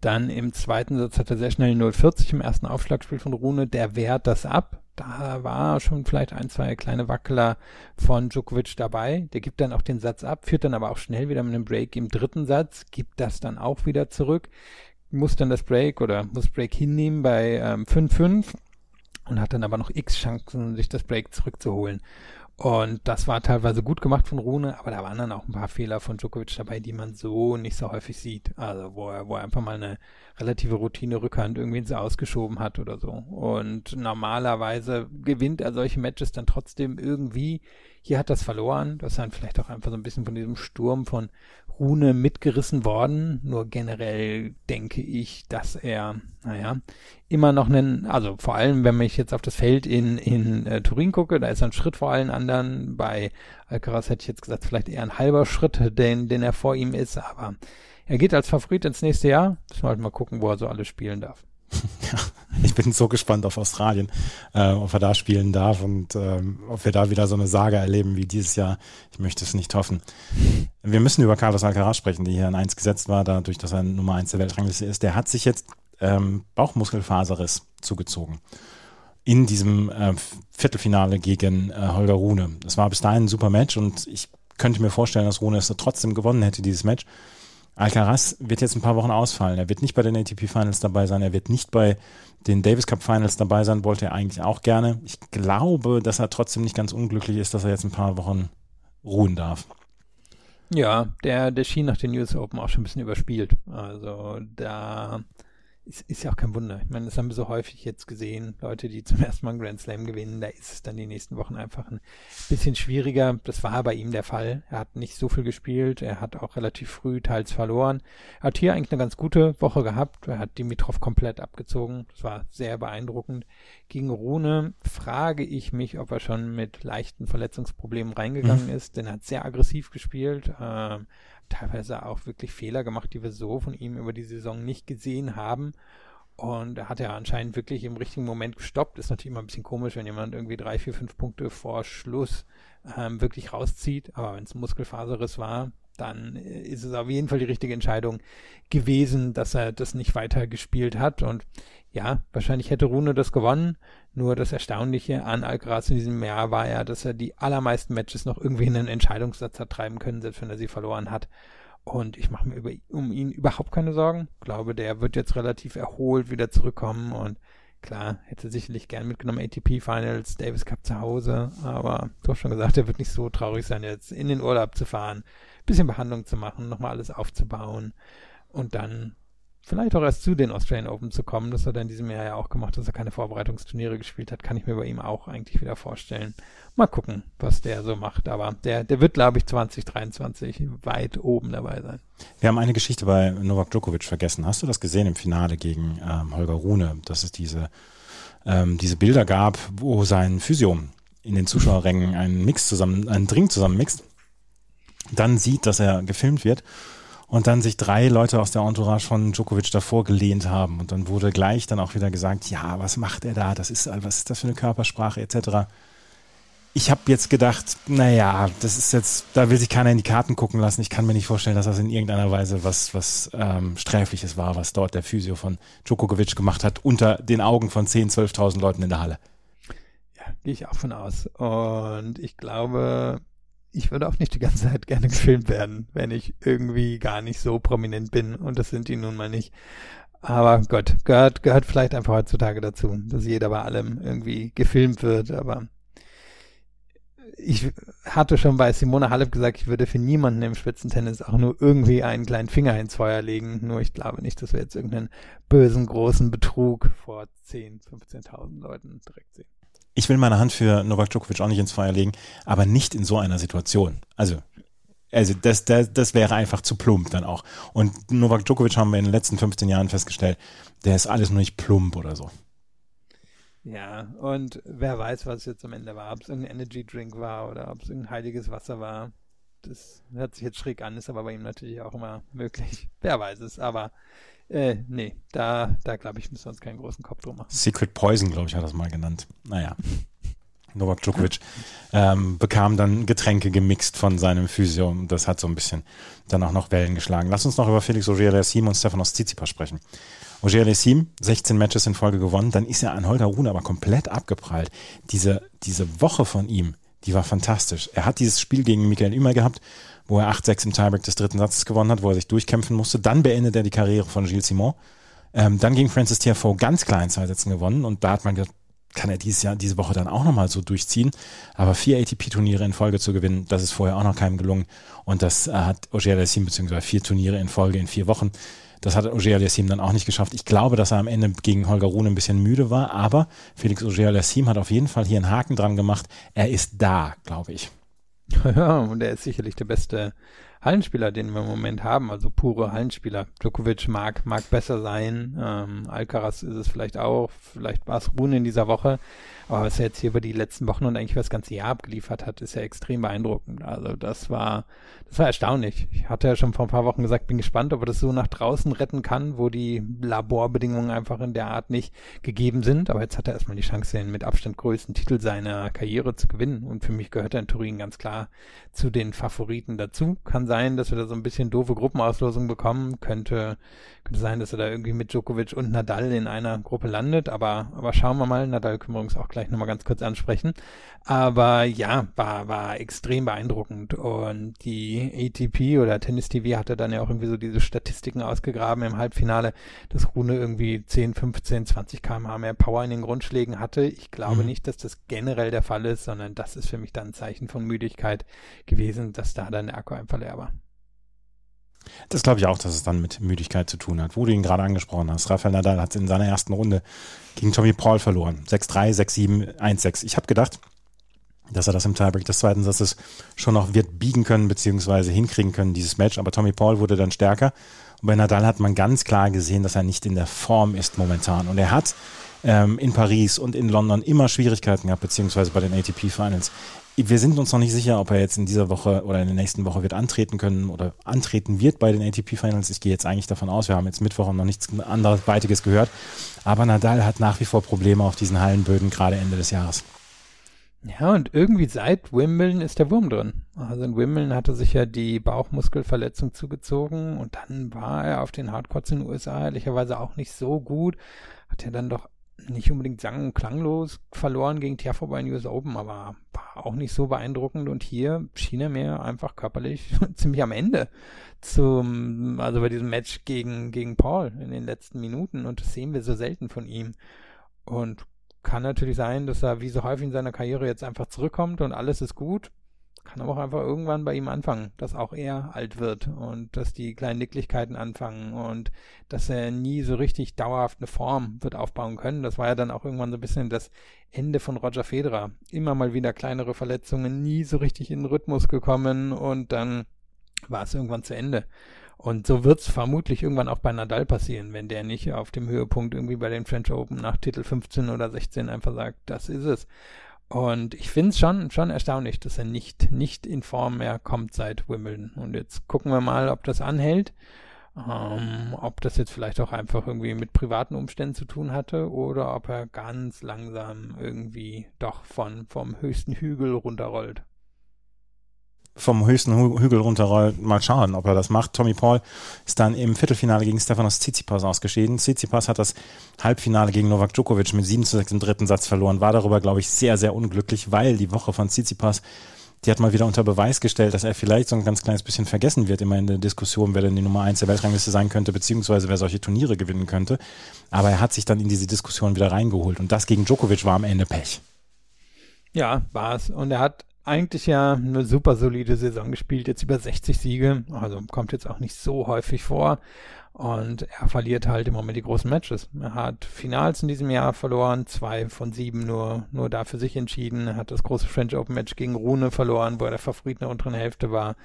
D: Dann im zweiten Satz hat er sehr schnell 0,40 im ersten Aufschlagspiel von Rune. Der wehrt das ab. Da war schon vielleicht ein, zwei kleine Wackeler von Djokovic dabei. Der gibt dann auch den Satz ab, führt dann aber auch schnell wieder mit einem Break im dritten Satz, gibt das dann auch wieder zurück, muss dann das Break oder muss Break hinnehmen bei ähm, 5-5 und hat dann aber noch x Chancen, sich das Break zurückzuholen. Und das war teilweise gut gemacht von Rune, aber da waren dann auch ein paar Fehler von Djokovic dabei, die man so nicht so häufig sieht. Also wo er, wo er einfach mal eine relative Routine-Rückhand irgendwie ins Ausgeschoben hat oder so. Und normalerweise gewinnt er solche Matches dann trotzdem irgendwie. Hier hat das verloren. Das ist dann vielleicht auch einfach so ein bisschen von diesem Sturm von Rune mitgerissen worden. Nur generell denke ich, dass er, naja, immer noch einen, also vor allem, wenn ich jetzt auf das Feld in, in äh, Turin gucke, da ist er ein Schritt vor allen anderen. Bei Alcaraz hätte ich jetzt gesagt, vielleicht eher ein halber Schritt, den, den er vor ihm ist, aber er geht als Favorit ins nächste Jahr. Müssen wir halt mal gucken, wo er so alles spielen darf. (laughs)
C: ich bin so gespannt auf Australien, äh, ob er da spielen darf und ähm, ob wir da wieder so eine Sage erleben wie dieses Jahr. Ich möchte es nicht hoffen. Wir müssen über Carlos Alcaraz sprechen, der hier in 1 gesetzt war, dadurch, dass er Nummer 1 der Weltrangliste ist. Der hat sich jetzt ähm, Bauchmuskelfaserriss zugezogen in diesem äh, Viertelfinale gegen äh, Holger Rune. Das war bis dahin ein super Match und ich könnte mir vorstellen, dass Rune es trotzdem gewonnen hätte, dieses Match. Alcaraz wird jetzt ein paar Wochen ausfallen. Er wird nicht bei den ATP Finals dabei sein. Er wird nicht bei den Davis Cup Finals dabei sein. Wollte er eigentlich auch gerne. Ich glaube, dass er trotzdem nicht ganz unglücklich ist, dass er jetzt ein paar Wochen ruhen darf.
D: Ja, der, der schien nach den US Open auch schon ein bisschen überspielt. Also da ist, ist ja auch kein Wunder. Ich meine, das haben wir so häufig jetzt gesehen. Leute, die zum (laughs) ersten Mal einen Grand Slam gewinnen, da ist es dann die nächsten Wochen einfach ein bisschen schwieriger. Das war bei ihm der Fall. Er hat nicht so viel gespielt. Er hat auch relativ früh teils verloren. Er hat hier eigentlich eine ganz gute Woche gehabt. Er hat Dimitrov komplett abgezogen. Das war sehr beeindruckend. Gegen Rune frage ich mich, ob er schon mit leichten Verletzungsproblemen reingegangen mhm. ist, denn er hat sehr aggressiv gespielt. Ähm, teilweise auch wirklich Fehler gemacht, die wir so von ihm über die Saison nicht gesehen haben. Und er hat ja anscheinend wirklich im richtigen Moment gestoppt. Ist natürlich immer ein bisschen komisch, wenn jemand irgendwie drei, vier, fünf Punkte vor Schluss ähm, wirklich rauszieht. Aber wenn es Muskelfaserriss war, dann ist es auf jeden Fall die richtige Entscheidung gewesen, dass er das nicht weiter gespielt hat. Und ja, wahrscheinlich hätte Rune das gewonnen. Nur das Erstaunliche an Alcaraz in diesem Jahr war ja, dass er die allermeisten Matches noch irgendwie in einen Entscheidungssatz hat treiben können, selbst wenn er sie verloren hat. Und ich mache mir über, um ihn überhaupt keine Sorgen. Ich glaube, der wird jetzt relativ erholt wieder zurückkommen und klar, hätte sicherlich gern mitgenommen ATP Finals, Davis Cup zu Hause, aber du hast schon gesagt, er wird nicht so traurig sein, jetzt in den Urlaub zu fahren, bisschen Behandlung zu machen, nochmal alles aufzubauen. und dann vielleicht auch erst zu den Australian Open zu kommen. Das hat er in diesem Jahr ja auch gemacht, dass er keine Vorbereitungsturniere gespielt hat. Kann ich mir bei ihm auch eigentlich wieder vorstellen. Mal gucken, was der so macht. Aber der, der wird, glaube ich, 2023 weit oben dabei sein.
C: Wir haben eine Geschichte bei Novak Djokovic vergessen. Hast du das gesehen im Finale gegen ähm, Holger Rune, dass es diese, ähm, diese Bilder gab, wo sein Physio in den Zuschauerrängen einen Mix zusammen, einen Drink zusammen mixt, dann sieht, dass er gefilmt wird und dann sich drei Leute aus der Entourage von Djokovic davor gelehnt haben und dann wurde gleich dann auch wieder gesagt, ja, was macht er da? Das ist, was ist das für eine Körpersprache etc. Ich habe jetzt gedacht, naja, das ist jetzt, da will sich keiner in die Karten gucken lassen. Ich kann mir nicht vorstellen, dass das in irgendeiner Weise was, was ähm, Sträfliches war, was dort der Physio von Djokovic gemacht hat, unter den Augen von 10.000, 12.000 Leuten in der Halle.
D: Ja, gehe ich auch von aus. Und ich glaube, ich würde auch nicht die ganze Zeit gerne (laughs) gefilmt werden, wenn ich irgendwie gar nicht so prominent bin und das sind die nun mal nicht. Aber Gott, gehört, gehört vielleicht einfach heutzutage dazu, dass jeder bei allem irgendwie gefilmt wird, aber ich hatte schon bei Simone Halep gesagt, ich würde für niemanden im Spitzentennis auch nur irgendwie einen kleinen Finger ins Feuer legen. Nur ich glaube nicht, dass wir jetzt irgendeinen bösen, großen Betrug vor 10, 15.000 Leuten direkt sehen
C: ich will meine Hand für Novak Djokovic auch nicht ins Feuer legen, aber nicht in so einer Situation. Also, also das, das, das wäre einfach zu plump dann auch. Und Novak Djokovic haben wir in den letzten 15 Jahren festgestellt, der ist alles nur nicht plump oder so.
D: Ja, und wer weiß, was jetzt am Ende war, ob es irgendein Energy Drink war oder ob es irgendein heiliges Wasser war. Das hört sich jetzt schräg an, ist aber bei ihm natürlich auch immer möglich. Wer weiß es, aber äh, nee, da, da glaube ich, müssen wir uns keinen großen Kopf drum machen.
C: Secret Poison, glaube ich, hat das mal genannt. Naja. Novak Djokovic ähm, bekam dann Getränke gemixt von seinem Physio. Das hat so ein bisschen dann auch noch Wellen geschlagen. Lass uns noch über Felix Auger-Aliassime und Stefanos Tsitsipas sprechen. Auger-Aliassime, 16 Matches in Folge gewonnen, dann ist er an Holger Rune aber komplett abgeprallt. Diese, diese Woche von ihm, die war fantastisch. Er hat dieses Spiel gegen Michael Ümer gehabt, wo er 8-6 im Tiebreak des dritten Satzes gewonnen hat, wo er sich durchkämpfen musste. Dann beendet er die Karriere von Gilles Simon. Ähm, dann gegen Francis Tiafoe ganz klar in zwei Sätzen gewonnen und da hat man gedacht, kann er dieses Jahr, diese Woche dann auch nochmal so durchziehen. Aber vier ATP-Turniere in Folge zu gewinnen, das ist vorher auch noch keinem gelungen. Und das äh, hat Ogier Aliassime, beziehungsweise vier Turniere in Folge in vier Wochen. Das hat Ogier Aliassime dann auch nicht geschafft. Ich glaube, dass er am Ende gegen Holger Rune ein bisschen müde war, aber Felix Ogier Aliassime hat auf jeden Fall hier einen Haken dran gemacht. Er ist da, glaube ich. (laughs)
D: Ja, und er ist sicherlich der beste Hallenspieler, den wir im Moment haben, also pure Hallenspieler. Djokovic mag, mag besser sein, ähm, Alcaraz ist es vielleicht auch, vielleicht war es Rune in dieser Woche, was er jetzt hier über die letzten Wochen und eigentlich das ganze Jahr abgeliefert hat, ist ja extrem beeindruckend. Also das war, das war erstaunlich. Ich hatte ja schon vor ein paar Wochen gesagt, bin gespannt, ob er das so nach draußen retten kann, wo die Laborbedingungen einfach in der Art nicht gegeben sind. Aber jetzt hat er erstmal die Chance, den mit Abstand größten Titel seiner Karriere zu gewinnen. Und für mich gehört er in Turin ganz klar zu den Favoriten dazu. Kann sein, dass wir da so ein bisschen doofe Gruppenauslosung bekommen. Könnte, könnte sein, dass er da irgendwie mit Djokovic und Nadal in einer Gruppe landet. Aber, aber schauen wir mal. Nadal wir uns auch gleich nochmal ganz kurz ansprechen. Aber ja, war, war extrem beeindruckend. Und die ATP oder Tennis TV hatte dann ja auch irgendwie so diese Statistiken ausgegraben im Halbfinale, dass Rune irgendwie 10, 15, 20 kmh mehr Power in den Grundschlägen hatte. Ich glaube mhm. nicht, dass das generell der Fall ist, sondern das ist für mich dann ein Zeichen von Müdigkeit gewesen, dass da dann der Akku einfach leer war.
C: Das glaube ich auch, dass es dann mit Müdigkeit zu tun hat. Wo du ihn gerade angesprochen hast. Rafael Nadal hat in seiner ersten Runde gegen Tommy Paul verloren. 6-3, 6-7, 1-6. Ich habe gedacht, dass er das im Tiebreak des zweiten Satzes schon noch wird biegen können, beziehungsweise hinkriegen können, dieses Match. Aber Tommy Paul wurde dann stärker. Und bei Nadal hat man ganz klar gesehen, dass er nicht in der Form ist momentan. Und er hat ähm, in Paris und in London immer Schwierigkeiten gehabt, beziehungsweise bei den ATP Finals. Wir sind uns noch nicht sicher, ob er jetzt in dieser Woche oder in der nächsten Woche wird antreten können oder antreten wird bei den ATP Finals. Ich gehe jetzt eigentlich davon aus, wir haben jetzt Mittwoch noch nichts anderes Weitiges gehört. Aber Nadal hat nach wie vor Probleme auf diesen Hallenböden, gerade Ende des Jahres.
D: Ja, und irgendwie seit Wimbledon ist der Wurm drin. Also in Wimbledon hatte sich ja die Bauchmuskelverletzung zugezogen und dann war er auf den Hardcourts in den USA ehrlicherweise auch nicht so gut. Hat er dann doch nicht unbedingt sang- und klanglos verloren gegen Tiafo bei den US Open, aber war auch nicht so beeindruckend und hier schien er mir einfach körperlich (laughs) ziemlich am Ende zum, also bei diesem Match gegen, gegen Paul in den letzten Minuten und das sehen wir so selten von ihm. Und kann natürlich sein, dass er wie so häufig in seiner Karriere jetzt einfach zurückkommt und alles ist gut. Kann aber auch einfach irgendwann bei ihm anfangen, dass auch er alt wird und dass die kleinen Nicklichkeiten anfangen und dass er nie so richtig dauerhaft eine Form wird aufbauen können. Das war ja dann auch irgendwann so ein bisschen das Ende von Roger Federer. Immer mal wieder kleinere Verletzungen, nie so richtig in den Rhythmus gekommen und dann war es irgendwann zu Ende. Und so wird es vermutlich irgendwann auch bei Nadal passieren, wenn der nicht auf dem Höhepunkt irgendwie bei den French Open nach Titel 15 oder 16 einfach sagt, das ist es. Und ich finde es schon, schon erstaunlich, dass er nicht, nicht in Form mehr kommt seit Wimbledon. Und jetzt gucken wir mal, ob das anhält. Ähm, ob das jetzt vielleicht auch einfach irgendwie mit privaten Umständen zu tun hatte oder ob er ganz langsam irgendwie doch von, vom höchsten Hügel runterrollt
C: vom höchsten Hügel runterrollt. Mal schauen, ob er das macht. Tommy Paul ist dann im Viertelfinale gegen Stefanos Tsitsipas ausgeschieden. Tsitsipas hat das Halbfinale gegen Novak Djokovic mit 7 zu 6 im dritten Satz verloren. War darüber, glaube ich, sehr, sehr unglücklich, weil die Woche von Tsitsipas die hat mal wieder unter Beweis gestellt, dass er vielleicht so ein ganz kleines bisschen vergessen wird, immer in der Diskussion, wer denn die Nummer eins der Weltrangliste sein könnte, beziehungsweise wer solche Turniere gewinnen könnte. Aber er hat sich dann in diese Diskussion wieder reingeholt. Und das gegen Djokovic war am Ende Pech.
D: Ja, war es. Und er hat eigentlich ja eine super solide Saison gespielt, jetzt über 60 Siege, also kommt jetzt auch nicht so häufig vor. Und er verliert halt im Moment die großen Matches. Er hat Finals in diesem Jahr verloren, zwei von sieben nur, nur da für sich entschieden. Er hat das große French Open Match gegen Rune verloren, wo er der Favorit in der unteren Hälfte war.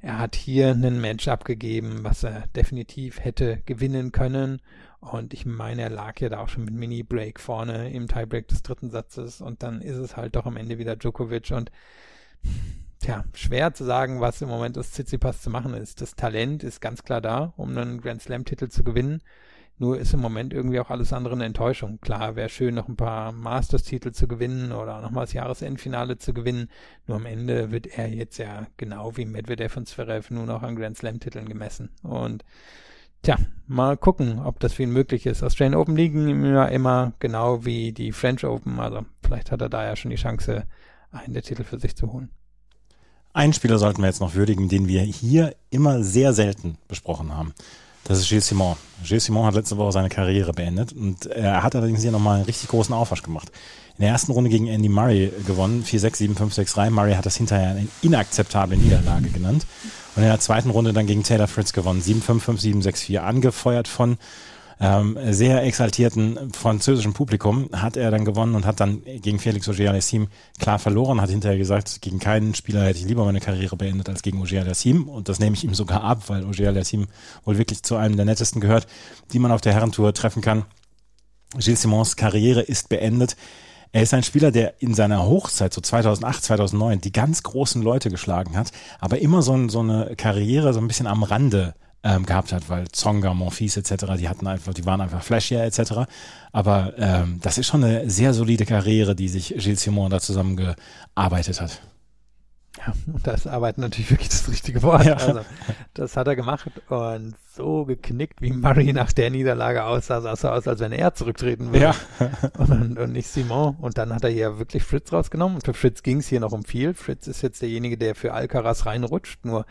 D: Er hat hier einen Match abgegeben, was er definitiv hätte gewinnen können. Und ich meine, er lag ja da auch schon mit Mini-Break vorne im Tiebreak des dritten Satzes. Und dann ist es halt doch am Ende wieder Djokovic. Und tja, schwer zu sagen, was im Moment aus Tsitsipas zu machen ist. Das Talent ist ganz klar da, um einen Grand Slam-Titel zu gewinnen. Nur ist im Moment irgendwie auch alles andere eine Enttäuschung. Klar, wäre schön, noch ein paar Masters-Titel zu gewinnen oder nochmal das Jahresendfinale zu gewinnen. Nur am Ende wird er jetzt ja genau wie Medvedev und Zverev nur noch an Grand Slam-Titeln gemessen. Und Tja, mal gucken, ob das für ihn möglich ist. Australian Open liegen ja immer genau wie die French Open. Also vielleicht hat er da ja schon die Chance, einen der Titel für sich zu holen.
C: Einen Spieler sollten wir jetzt noch würdigen, den wir hier immer sehr selten besprochen haben. Das ist Gilles Simon. Gilles Simon hat letzte Woche seine Karriere beendet und er hat allerdings hier nochmal einen richtig großen Aufwasch gemacht. In der ersten Runde gegen Andy Murray gewonnen, 4-6, 7-5, 6-3. Murray hat das hinterher eine inakzeptable Niederlage genannt. Und in der zweiten Runde dann gegen Taylor Fritz gewonnen. 7-5, 5-7, 6-4. Angefeuert von ähm, sehr exaltierten französischen Publikum hat er dann gewonnen und hat dann gegen Felix Auger-Aliassime klar verloren, hat hinterher gesagt, gegen keinen Spieler hätte ich lieber meine Karriere beendet als gegen Auger-Aliassime und das nehme ich ihm sogar ab, weil Auger-Aliassime wohl wirklich zu einem der nettesten gehört, die man auf der Herrentour treffen kann. Gilles Simons Karriere ist beendet. Er ist ein Spieler, der in seiner Hochzeit, so 2008, 2009, die ganz großen Leute geschlagen hat, aber immer so, so eine Karriere so ein bisschen am Rande ähm, gehabt hat, weil Zonga, Monfils etc., die hatten einfach, die waren einfach flashier etc. Aber ähm, das ist schon eine sehr solide Karriere, die sich Gilles Simon da zusammengearbeitet hat.
D: Ja, und das Arbeiten natürlich wirklich das richtige Wort. Ja. Also, das hat er gemacht und so geknickt, wie Murray nach der Niederlage aussah, sah es aus, als wenn er zurücktreten würde. Ja. (laughs) und, und nicht Simon. Und dann hat er hier wirklich Fritz rausgenommen. Und für Fritz ging es hier noch um viel. Fritz ist jetzt derjenige, der für Alcaraz reinrutscht. Nur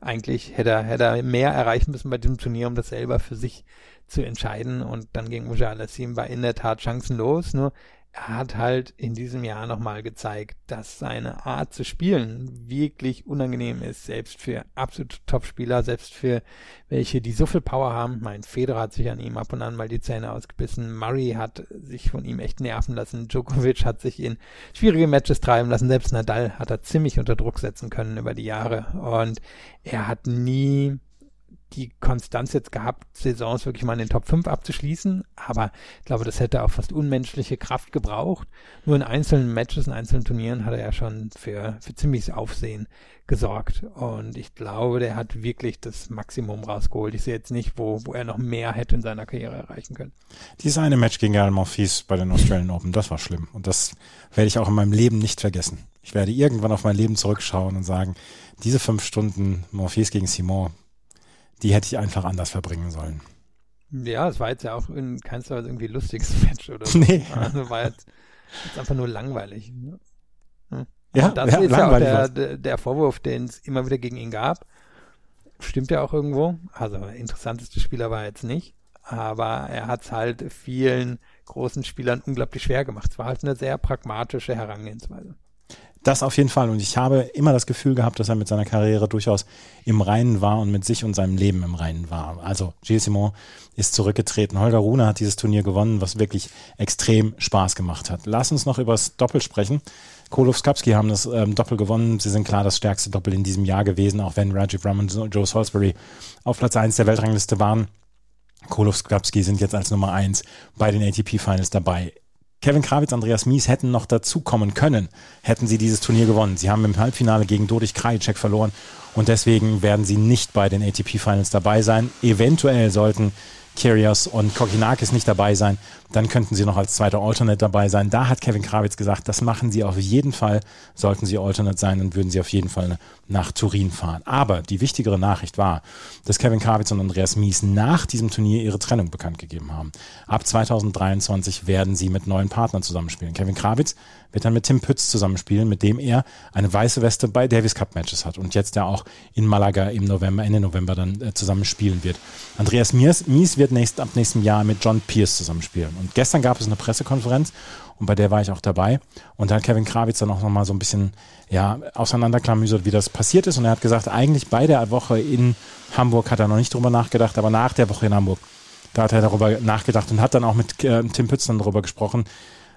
D: eigentlich hätte er, hätte er mehr erreichen müssen bei diesem Turnier, um das selber für sich zu entscheiden. Und dann gegen Mujahid war in der Tat chancenlos. Nur er hat halt in diesem Jahr nochmal gezeigt, dass seine Art zu spielen wirklich unangenehm ist, selbst für absolute Topspieler, selbst für welche, die so viel Power haben. Mein Federer hat sich an ihm ab und an mal die Zähne ausgebissen. Murray hat sich von ihm echt nerven lassen. Djokovic hat sich in schwierige Matches treiben lassen. Selbst Nadal hat er ziemlich unter Druck setzen können über die Jahre. Und er hat nie die Konstanz jetzt gehabt, Saisons wirklich mal in den Top 5 abzuschließen, aber ich glaube, das hätte auch fast unmenschliche Kraft gebraucht. Nur in einzelnen Matches, in einzelnen Turnieren hat er ja schon für, für ziemliches Aufsehen gesorgt und ich glaube, der hat wirklich das Maximum rausgeholt. Ich sehe jetzt nicht, wo, wo er noch mehr hätte in seiner Karriere erreichen können.
C: Dieses eine Match gegen Gael Monfils bei den Australian Open, das war schlimm und das werde ich auch in meinem Leben nicht vergessen. Ich werde irgendwann auf mein Leben zurückschauen und sagen, diese fünf Stunden Monfils gegen Simon, die hätte ich einfach anders verbringen sollen.
D: Ja, es war jetzt ja auch in keinster Weise irgendwie lustiges (laughs) Match oder so. Nee. Also war jetzt, jetzt einfach nur langweilig. Ne? Hm. Ja, das ja, ist ja auch der, der, der Vorwurf, den es immer wieder gegen ihn gab. Stimmt ja auch irgendwo. Also interessanteste Spieler war er jetzt nicht. Aber er hat es halt vielen großen Spielern unglaublich schwer gemacht. Es war halt eine sehr pragmatische Herangehensweise
C: Das auf jeden Fall. Und ich habe immer das Gefühl gehabt, dass er mit seiner Karriere durchaus im Reinen war und mit sich und seinem Leben im Reinen war. Also Gilles Simon ist zurückgetreten. Holger Rune hat dieses Turnier gewonnen, was wirklich extrem Spaß gemacht hat. Lass uns noch über das Doppel sprechen. Kolowskapski haben das ähm, Doppel gewonnen. Sie sind klar das stärkste Doppel in diesem Jahr gewesen, auch wenn Rajiv Ram und Joe Salisbury auf Platz 1 der Weltrangliste waren. Kolowskapski sind jetzt als Nummer 1 bei den ATP Finals dabei. Kevin Krawitz, Andreas Mies hätten noch dazukommen können, hätten sie dieses Turnier gewonnen. Sie haben im Halbfinale gegen Dodich Krajicek verloren und deswegen werden sie nicht bei den ATP Finals dabei sein. Eventuell sollten Kyrgios und Kokinakis nicht dabei sein, dann könnten sie noch als zweiter Alternate dabei sein. Da hat Kevin Krawitz gesagt, das machen sie auf jeden Fall. Sollten sie Alternate sein, dann würden sie auf jeden Fall nach Turin fahren. Aber die wichtigere Nachricht war, dass Kevin Krawitz und Andreas Mies nach diesem Turnier ihre Trennung bekannt gegeben haben. Ab 2023 werden sie mit neuen Partnern zusammenspielen. Kevin Krawitz wird dann mit Tim Pütz zusammenspielen, mit dem er eine weiße Weste bei Davis Cup Matches hat und jetzt ja auch in Malaga im November, Ende November dann äh, zusammen spielen wird. Andreas Mies, Mies wird nächst, ab nächstem Jahr mit John Pierce zusammenspielen. Und gestern gab es eine Pressekonferenz und bei der war ich auch dabei. Und da hat Kevin Krawitz dann auch nochmal so ein bisschen ja, auseinanderklamüsert, wie das passiert ist. Und er hat gesagt, eigentlich bei der Woche in Hamburg hat er noch nicht drüber nachgedacht, aber nach der Woche in Hamburg, da hat er darüber nachgedacht und hat dann auch mit äh, Tim Pütz dann darüber gesprochen,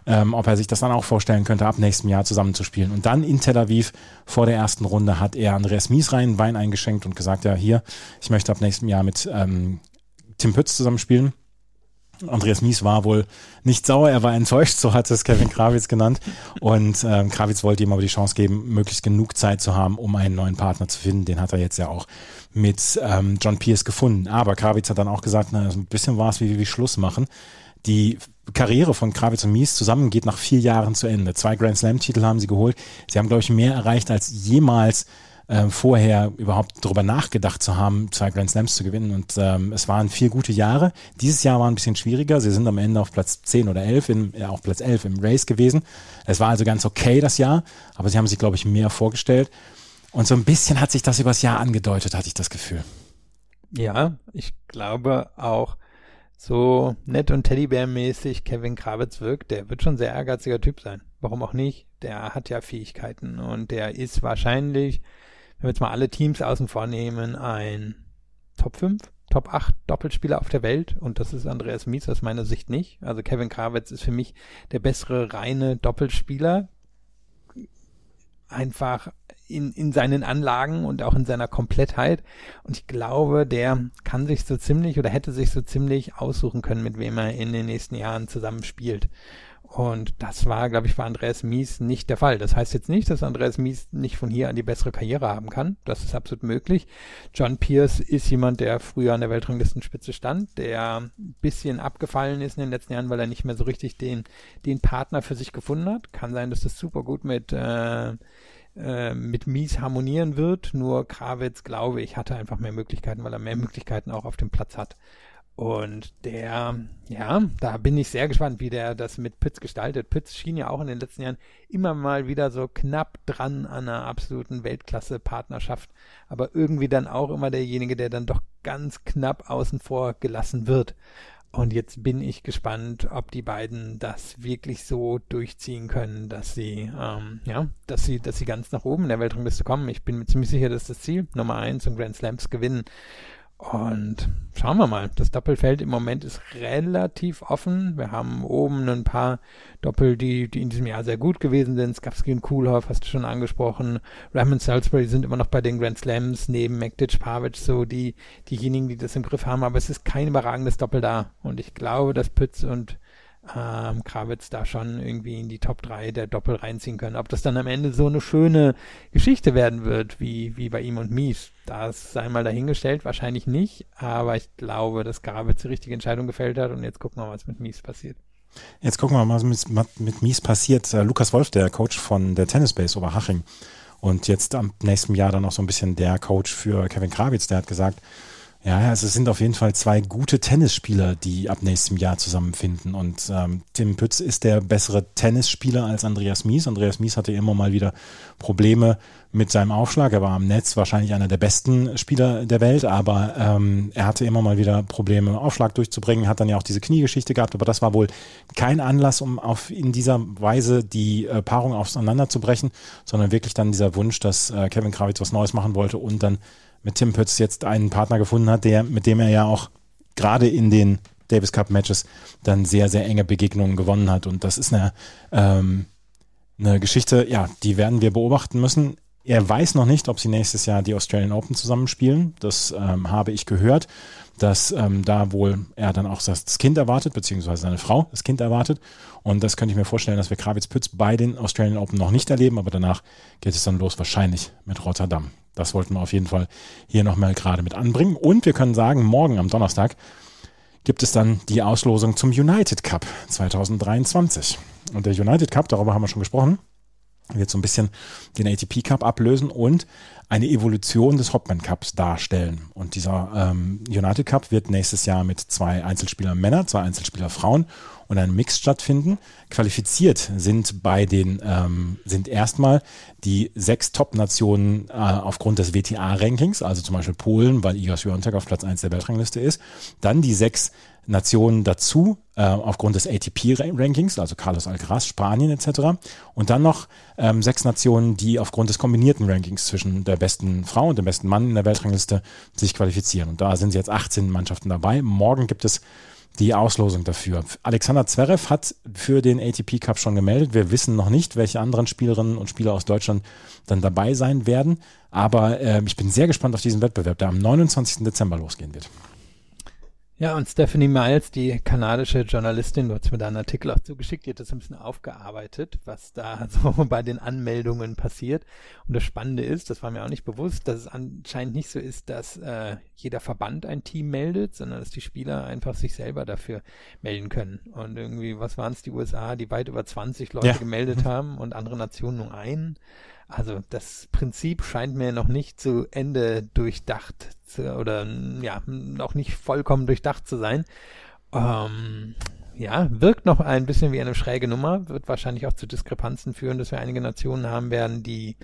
C: ähm, ob er sich das dann auch vorstellen könnte, ab nächstem Jahr zusammenzuspielen. Und dann in Tel Aviv vor der ersten Runde hat er Andreas Mies rein Wein eingeschenkt und gesagt, ja, hier, ich möchte ab nächstem Jahr mit ähm, Tim Pütz zusammenspielen. Andreas Mies war wohl nicht sauer, er war enttäuscht, so hat es Kevin Krawitz genannt. Und ähm, Krawitz wollte ihm aber die Chance geben, möglichst genug Zeit zu haben, um einen neuen Partner zu finden. Den hat er jetzt ja auch mit ähm, John Pierce gefunden. Aber Krawitz hat dann auch gesagt, na, ein bisschen war es wie, wie Schluss machen. Die Karriere von Krawitz und Mies zusammen geht nach vier Jahren zu Ende. Zwei Grand Slam-Titel haben sie geholt. Sie haben, glaube ich, mehr erreicht als jemals äh, vorher überhaupt darüber nachgedacht zu haben, zwei Grand Slams zu gewinnen. Und ähm, es waren vier gute Jahre. Dieses Jahr war ein bisschen schwieriger. Sie sind am Ende auf Platz 10 oder 11, in, ja, auf Platz 11 im Race gewesen. Es war also ganz okay das Jahr, aber sie haben sich, glaube ich, mehr vorgestellt. Und so ein bisschen hat sich das übers Jahr angedeutet, hatte ich das Gefühl.
D: Ja, ich glaube auch, so nett und Teddybär-mäßig Kevin Krawitz wirkt, der wird schon sehr ehrgeiziger Typ sein. Warum auch nicht? Der hat ja Fähigkeiten und der ist wahrscheinlich wenn wir jetzt mal alle Teams außen vor nehmen, ein Top 5, Top 8 Doppelspieler auf der Welt und das ist Andreas Mies aus meiner Sicht nicht. Also Kevin Krawitz ist für mich der bessere reine Doppelspieler. Einfach in, in seinen Anlagen und auch in seiner Komplettheit. Und ich glaube, der kann sich so ziemlich oder hätte sich so ziemlich aussuchen können, mit wem er in den nächsten Jahren zusammen spielt. Und das war, glaube ich, bei Andreas Mies nicht der Fall. Das heißt jetzt nicht, dass Andreas Mies nicht von hier an die bessere Karriere haben kann. Das ist absolut möglich. John Pierce ist jemand, der früher an der Weltranglistenspitze stand, der ein bisschen abgefallen ist in den letzten Jahren, weil er nicht mehr so richtig den, den Partner für sich gefunden hat. Kann sein, dass das super gut mit, äh, äh, mit Mies harmonieren wird. Nur Krawitz, glaube ich, hatte einfach mehr Möglichkeiten, weil er mehr Möglichkeiten auch auf dem Platz hat. Und der, ja, da bin ich sehr gespannt, wie der das mit Pütz gestaltet. Pütz schien ja auch in den letzten Jahren immer mal wieder so knapp dran an einer absoluten Weltklasse-Partnerschaft, aber irgendwie dann auch immer derjenige, der dann doch ganz knapp außen vor gelassen wird. Und jetzt bin ich gespannt, ob die beiden das wirklich so durchziehen können, dass sie, ähm, ja, dass sie, dass sie ganz nach oben in der Weltrangliste kommen. Ich bin mir ziemlich sicher, dass das Ziel Nummer eins und Grand Slams gewinnen. Und schauen wir mal. Das Doppelfeld im Moment ist relativ offen. Wir haben oben ein paar Doppel, die, die in diesem Jahr sehr gut gewesen sind. Skapski und Kulhoff hast du schon angesprochen. Ram und Salisbury sind immer noch bei den Grand Slams neben Mektic, Pavic so die, diejenigen, die das im Griff haben. Aber es ist kein überragendes Doppel da. Und ich glaube, dass Pütz und ähm, Krawitz da schon irgendwie in die Top 3 der Doppel reinziehen können. Ob das dann am Ende so eine schöne Geschichte werden wird, wie, wie bei ihm und Mies, das sei mal dahingestellt, wahrscheinlich nicht, aber ich glaube, dass Krawitz die richtige Entscheidung gefällt hat und jetzt gucken wir mal, was mit Mies passiert.
C: Jetzt gucken wir mal, was mit, mit Mies passiert. Uh, Lukas Wolf, der Coach von der Tennisbase Oberhaching und jetzt am nächsten Jahr dann noch so ein bisschen der Coach für Kevin Krawitz, der hat gesagt, Ja, also es sind auf jeden Fall zwei gute Tennisspieler, die ab nächstem Jahr zusammenfinden. Und ähm, Tim Pütz ist der bessere Tennisspieler als Andreas Mies. Andreas Mies hatte immer mal wieder Probleme mit seinem Aufschlag. Er war am Netz wahrscheinlich einer der besten Spieler der Welt, aber ähm, er hatte immer mal wieder Probleme, Aufschlag durchzubringen, hat dann ja auch diese Kniegeschichte gehabt, aber das war wohl kein Anlass, um auf in dieser Weise die äh, Paarung auseinanderzubrechen, sondern wirklich dann dieser Wunsch, dass äh, Kevin Krawitz was Neues machen wollte und dann mit Tim Pütz jetzt einen Partner gefunden hat, der, mit dem er ja auch gerade in den Davis Cup Matches dann sehr, sehr enge Begegnungen gewonnen hat. Und das ist eine, ähm, eine Geschichte, ja, die werden wir beobachten müssen. Er weiß noch nicht, ob sie nächstes Jahr die Australian Open zusammenspielen. Das ähm, habe ich gehört, dass ähm, da wohl er dann auch das Kind erwartet, beziehungsweise seine Frau das Kind erwartet. Und das könnte ich mir vorstellen, dass wir Kravitz Pütz bei den Australian Open noch nicht erleben, aber danach geht es dann los wahrscheinlich mit Rotterdam. Das wollten wir auf jeden Fall hier nochmal gerade mit anbringen. Und wir können sagen, morgen am Donnerstag gibt es dann die Auslosung zum United Cup 2023. Und der United Cup, darüber haben wir schon gesprochen, wird so ein bisschen den ATP Cup ablösen und eine Evolution des Hopman Cups darstellen. Und dieser ähm, United Cup wird nächstes Jahr mit zwei Einzelspielern Männer, zwei Einzelspieler Frauen und einem Mix stattfinden. Qualifiziert sind bei den ähm, sind erstmal die sechs Top-Nationen äh, aufgrund des WTA-Rankings, also zum Beispiel Polen, weil Iga Swiatek auf Platz eins der Weltrangliste ist. Dann die sechs Nationen dazu, äh, aufgrund des ATP-Rankings, also Carlos Alcaraz, Spanien etc. Und dann noch ähm, sechs Nationen, die aufgrund des kombinierten Rankings zwischen der besten Frau und dem besten Mann in der Weltrangliste sich qualifizieren. Und da sind jetzt 18 Mannschaften dabei. Morgen gibt es die Auslosung dafür. Alexander Zverev hat für den ATP Cup schon gemeldet. Wir wissen noch nicht, welche anderen Spielerinnen und Spieler aus Deutschland dann dabei sein werden. Aber äh, ich bin sehr gespannt auf diesen Wettbewerb, der am 29. Dezember losgehen wird.
D: Ja, und Stephanie Miles, die kanadische Journalistin, du hast mir da einen Artikel auch zugeschickt, die hat das ein bisschen aufgearbeitet, was da (laughs) so bei den Anmeldungen passiert. Und das Spannende ist, das war mir auch nicht bewusst, dass es anscheinend nicht so ist, dass äh, jeder Verband ein Team meldet, sondern dass die Spieler einfach sich selber dafür melden können. Und irgendwie, was waren es, die USA, die weit über 20 Leute ja. gemeldet haben und andere Nationen nur einen. Also das Prinzip scheint mir noch nicht zu Ende durchdacht zu, oder ja, noch nicht vollkommen durchdacht zu sein. Ähm, ja, wirkt noch ein bisschen wie eine schräge Nummer, wird wahrscheinlich auch zu Diskrepanzen führen, dass wir einige Nationen haben werden, die,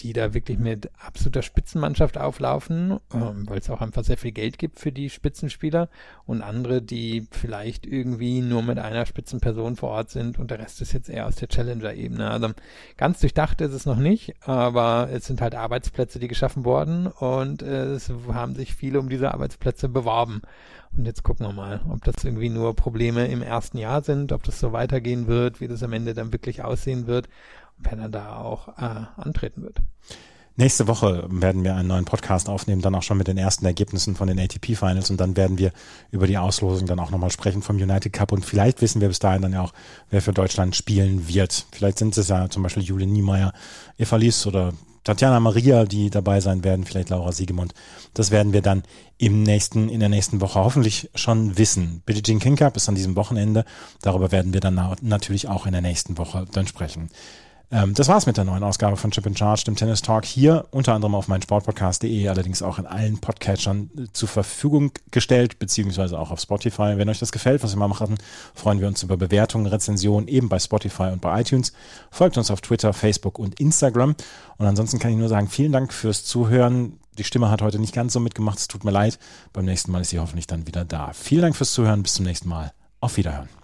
D: die da wirklich mit absoluter Spitzenmannschaft auflaufen, ähm, weil es auch einfach sehr viel Geld gibt für die Spitzenspieler und andere, die vielleicht irgendwie nur mit einer Spitzenperson vor Ort sind und der Rest ist jetzt eher aus der Challenger-Ebene. Also ganz durchdacht ist es noch nicht, aber es sind halt Arbeitsplätze, die geschaffen wurden und äh, es haben sich viele um diese Arbeitsplätze beworben. Und jetzt gucken wir mal, ob das irgendwie nur Probleme im ersten Jahr sind, ob das so weitergehen wird, wie das am Ende dann wirklich aussehen wird wer dann da auch äh, antreten wird.
C: Nächste Woche werden wir einen neuen Podcast aufnehmen, dann auch schon mit den ersten Ergebnissen von den ATP Finals und dann werden wir über die Auslosung dann auch nochmal sprechen vom United Cup und vielleicht wissen wir bis dahin dann ja auch, wer für Deutschland spielen wird. Vielleicht sind es ja zum Beispiel Julian Niemeyer, Eva Lies oder Tatjana Maria, die dabei sein werden, vielleicht Laura Siegemund. Das werden wir dann im nächsten, in der nächsten Woche hoffentlich schon wissen. Billie Jean King Cup ist an diesem Wochenende. Darüber werden wir dann natürlich auch in der nächsten Woche dann sprechen. Ähm, das war's mit der neuen Ausgabe von Chip in Charge, dem Tennis Talk. Hier unter anderem auf meinsportpodcast.de, allerdings auch in allen Podcatchern äh, zur Verfügung gestellt, beziehungsweise auch auf Spotify. Wenn euch das gefällt, was wir mal machen, freuen wir uns über Bewertungen, Rezensionen eben bei Spotify und bei iTunes. Folgt uns auf Twitter, Facebook und Instagram. Und ansonsten kann ich nur sagen, vielen Dank fürs Zuhören. Die Stimme hat heute nicht ganz so mitgemacht. Es tut mir leid. Beim nächsten Mal ist sie hoffentlich dann wieder da. Vielen Dank fürs Zuhören. Bis zum nächsten Mal. Auf Wiederhören.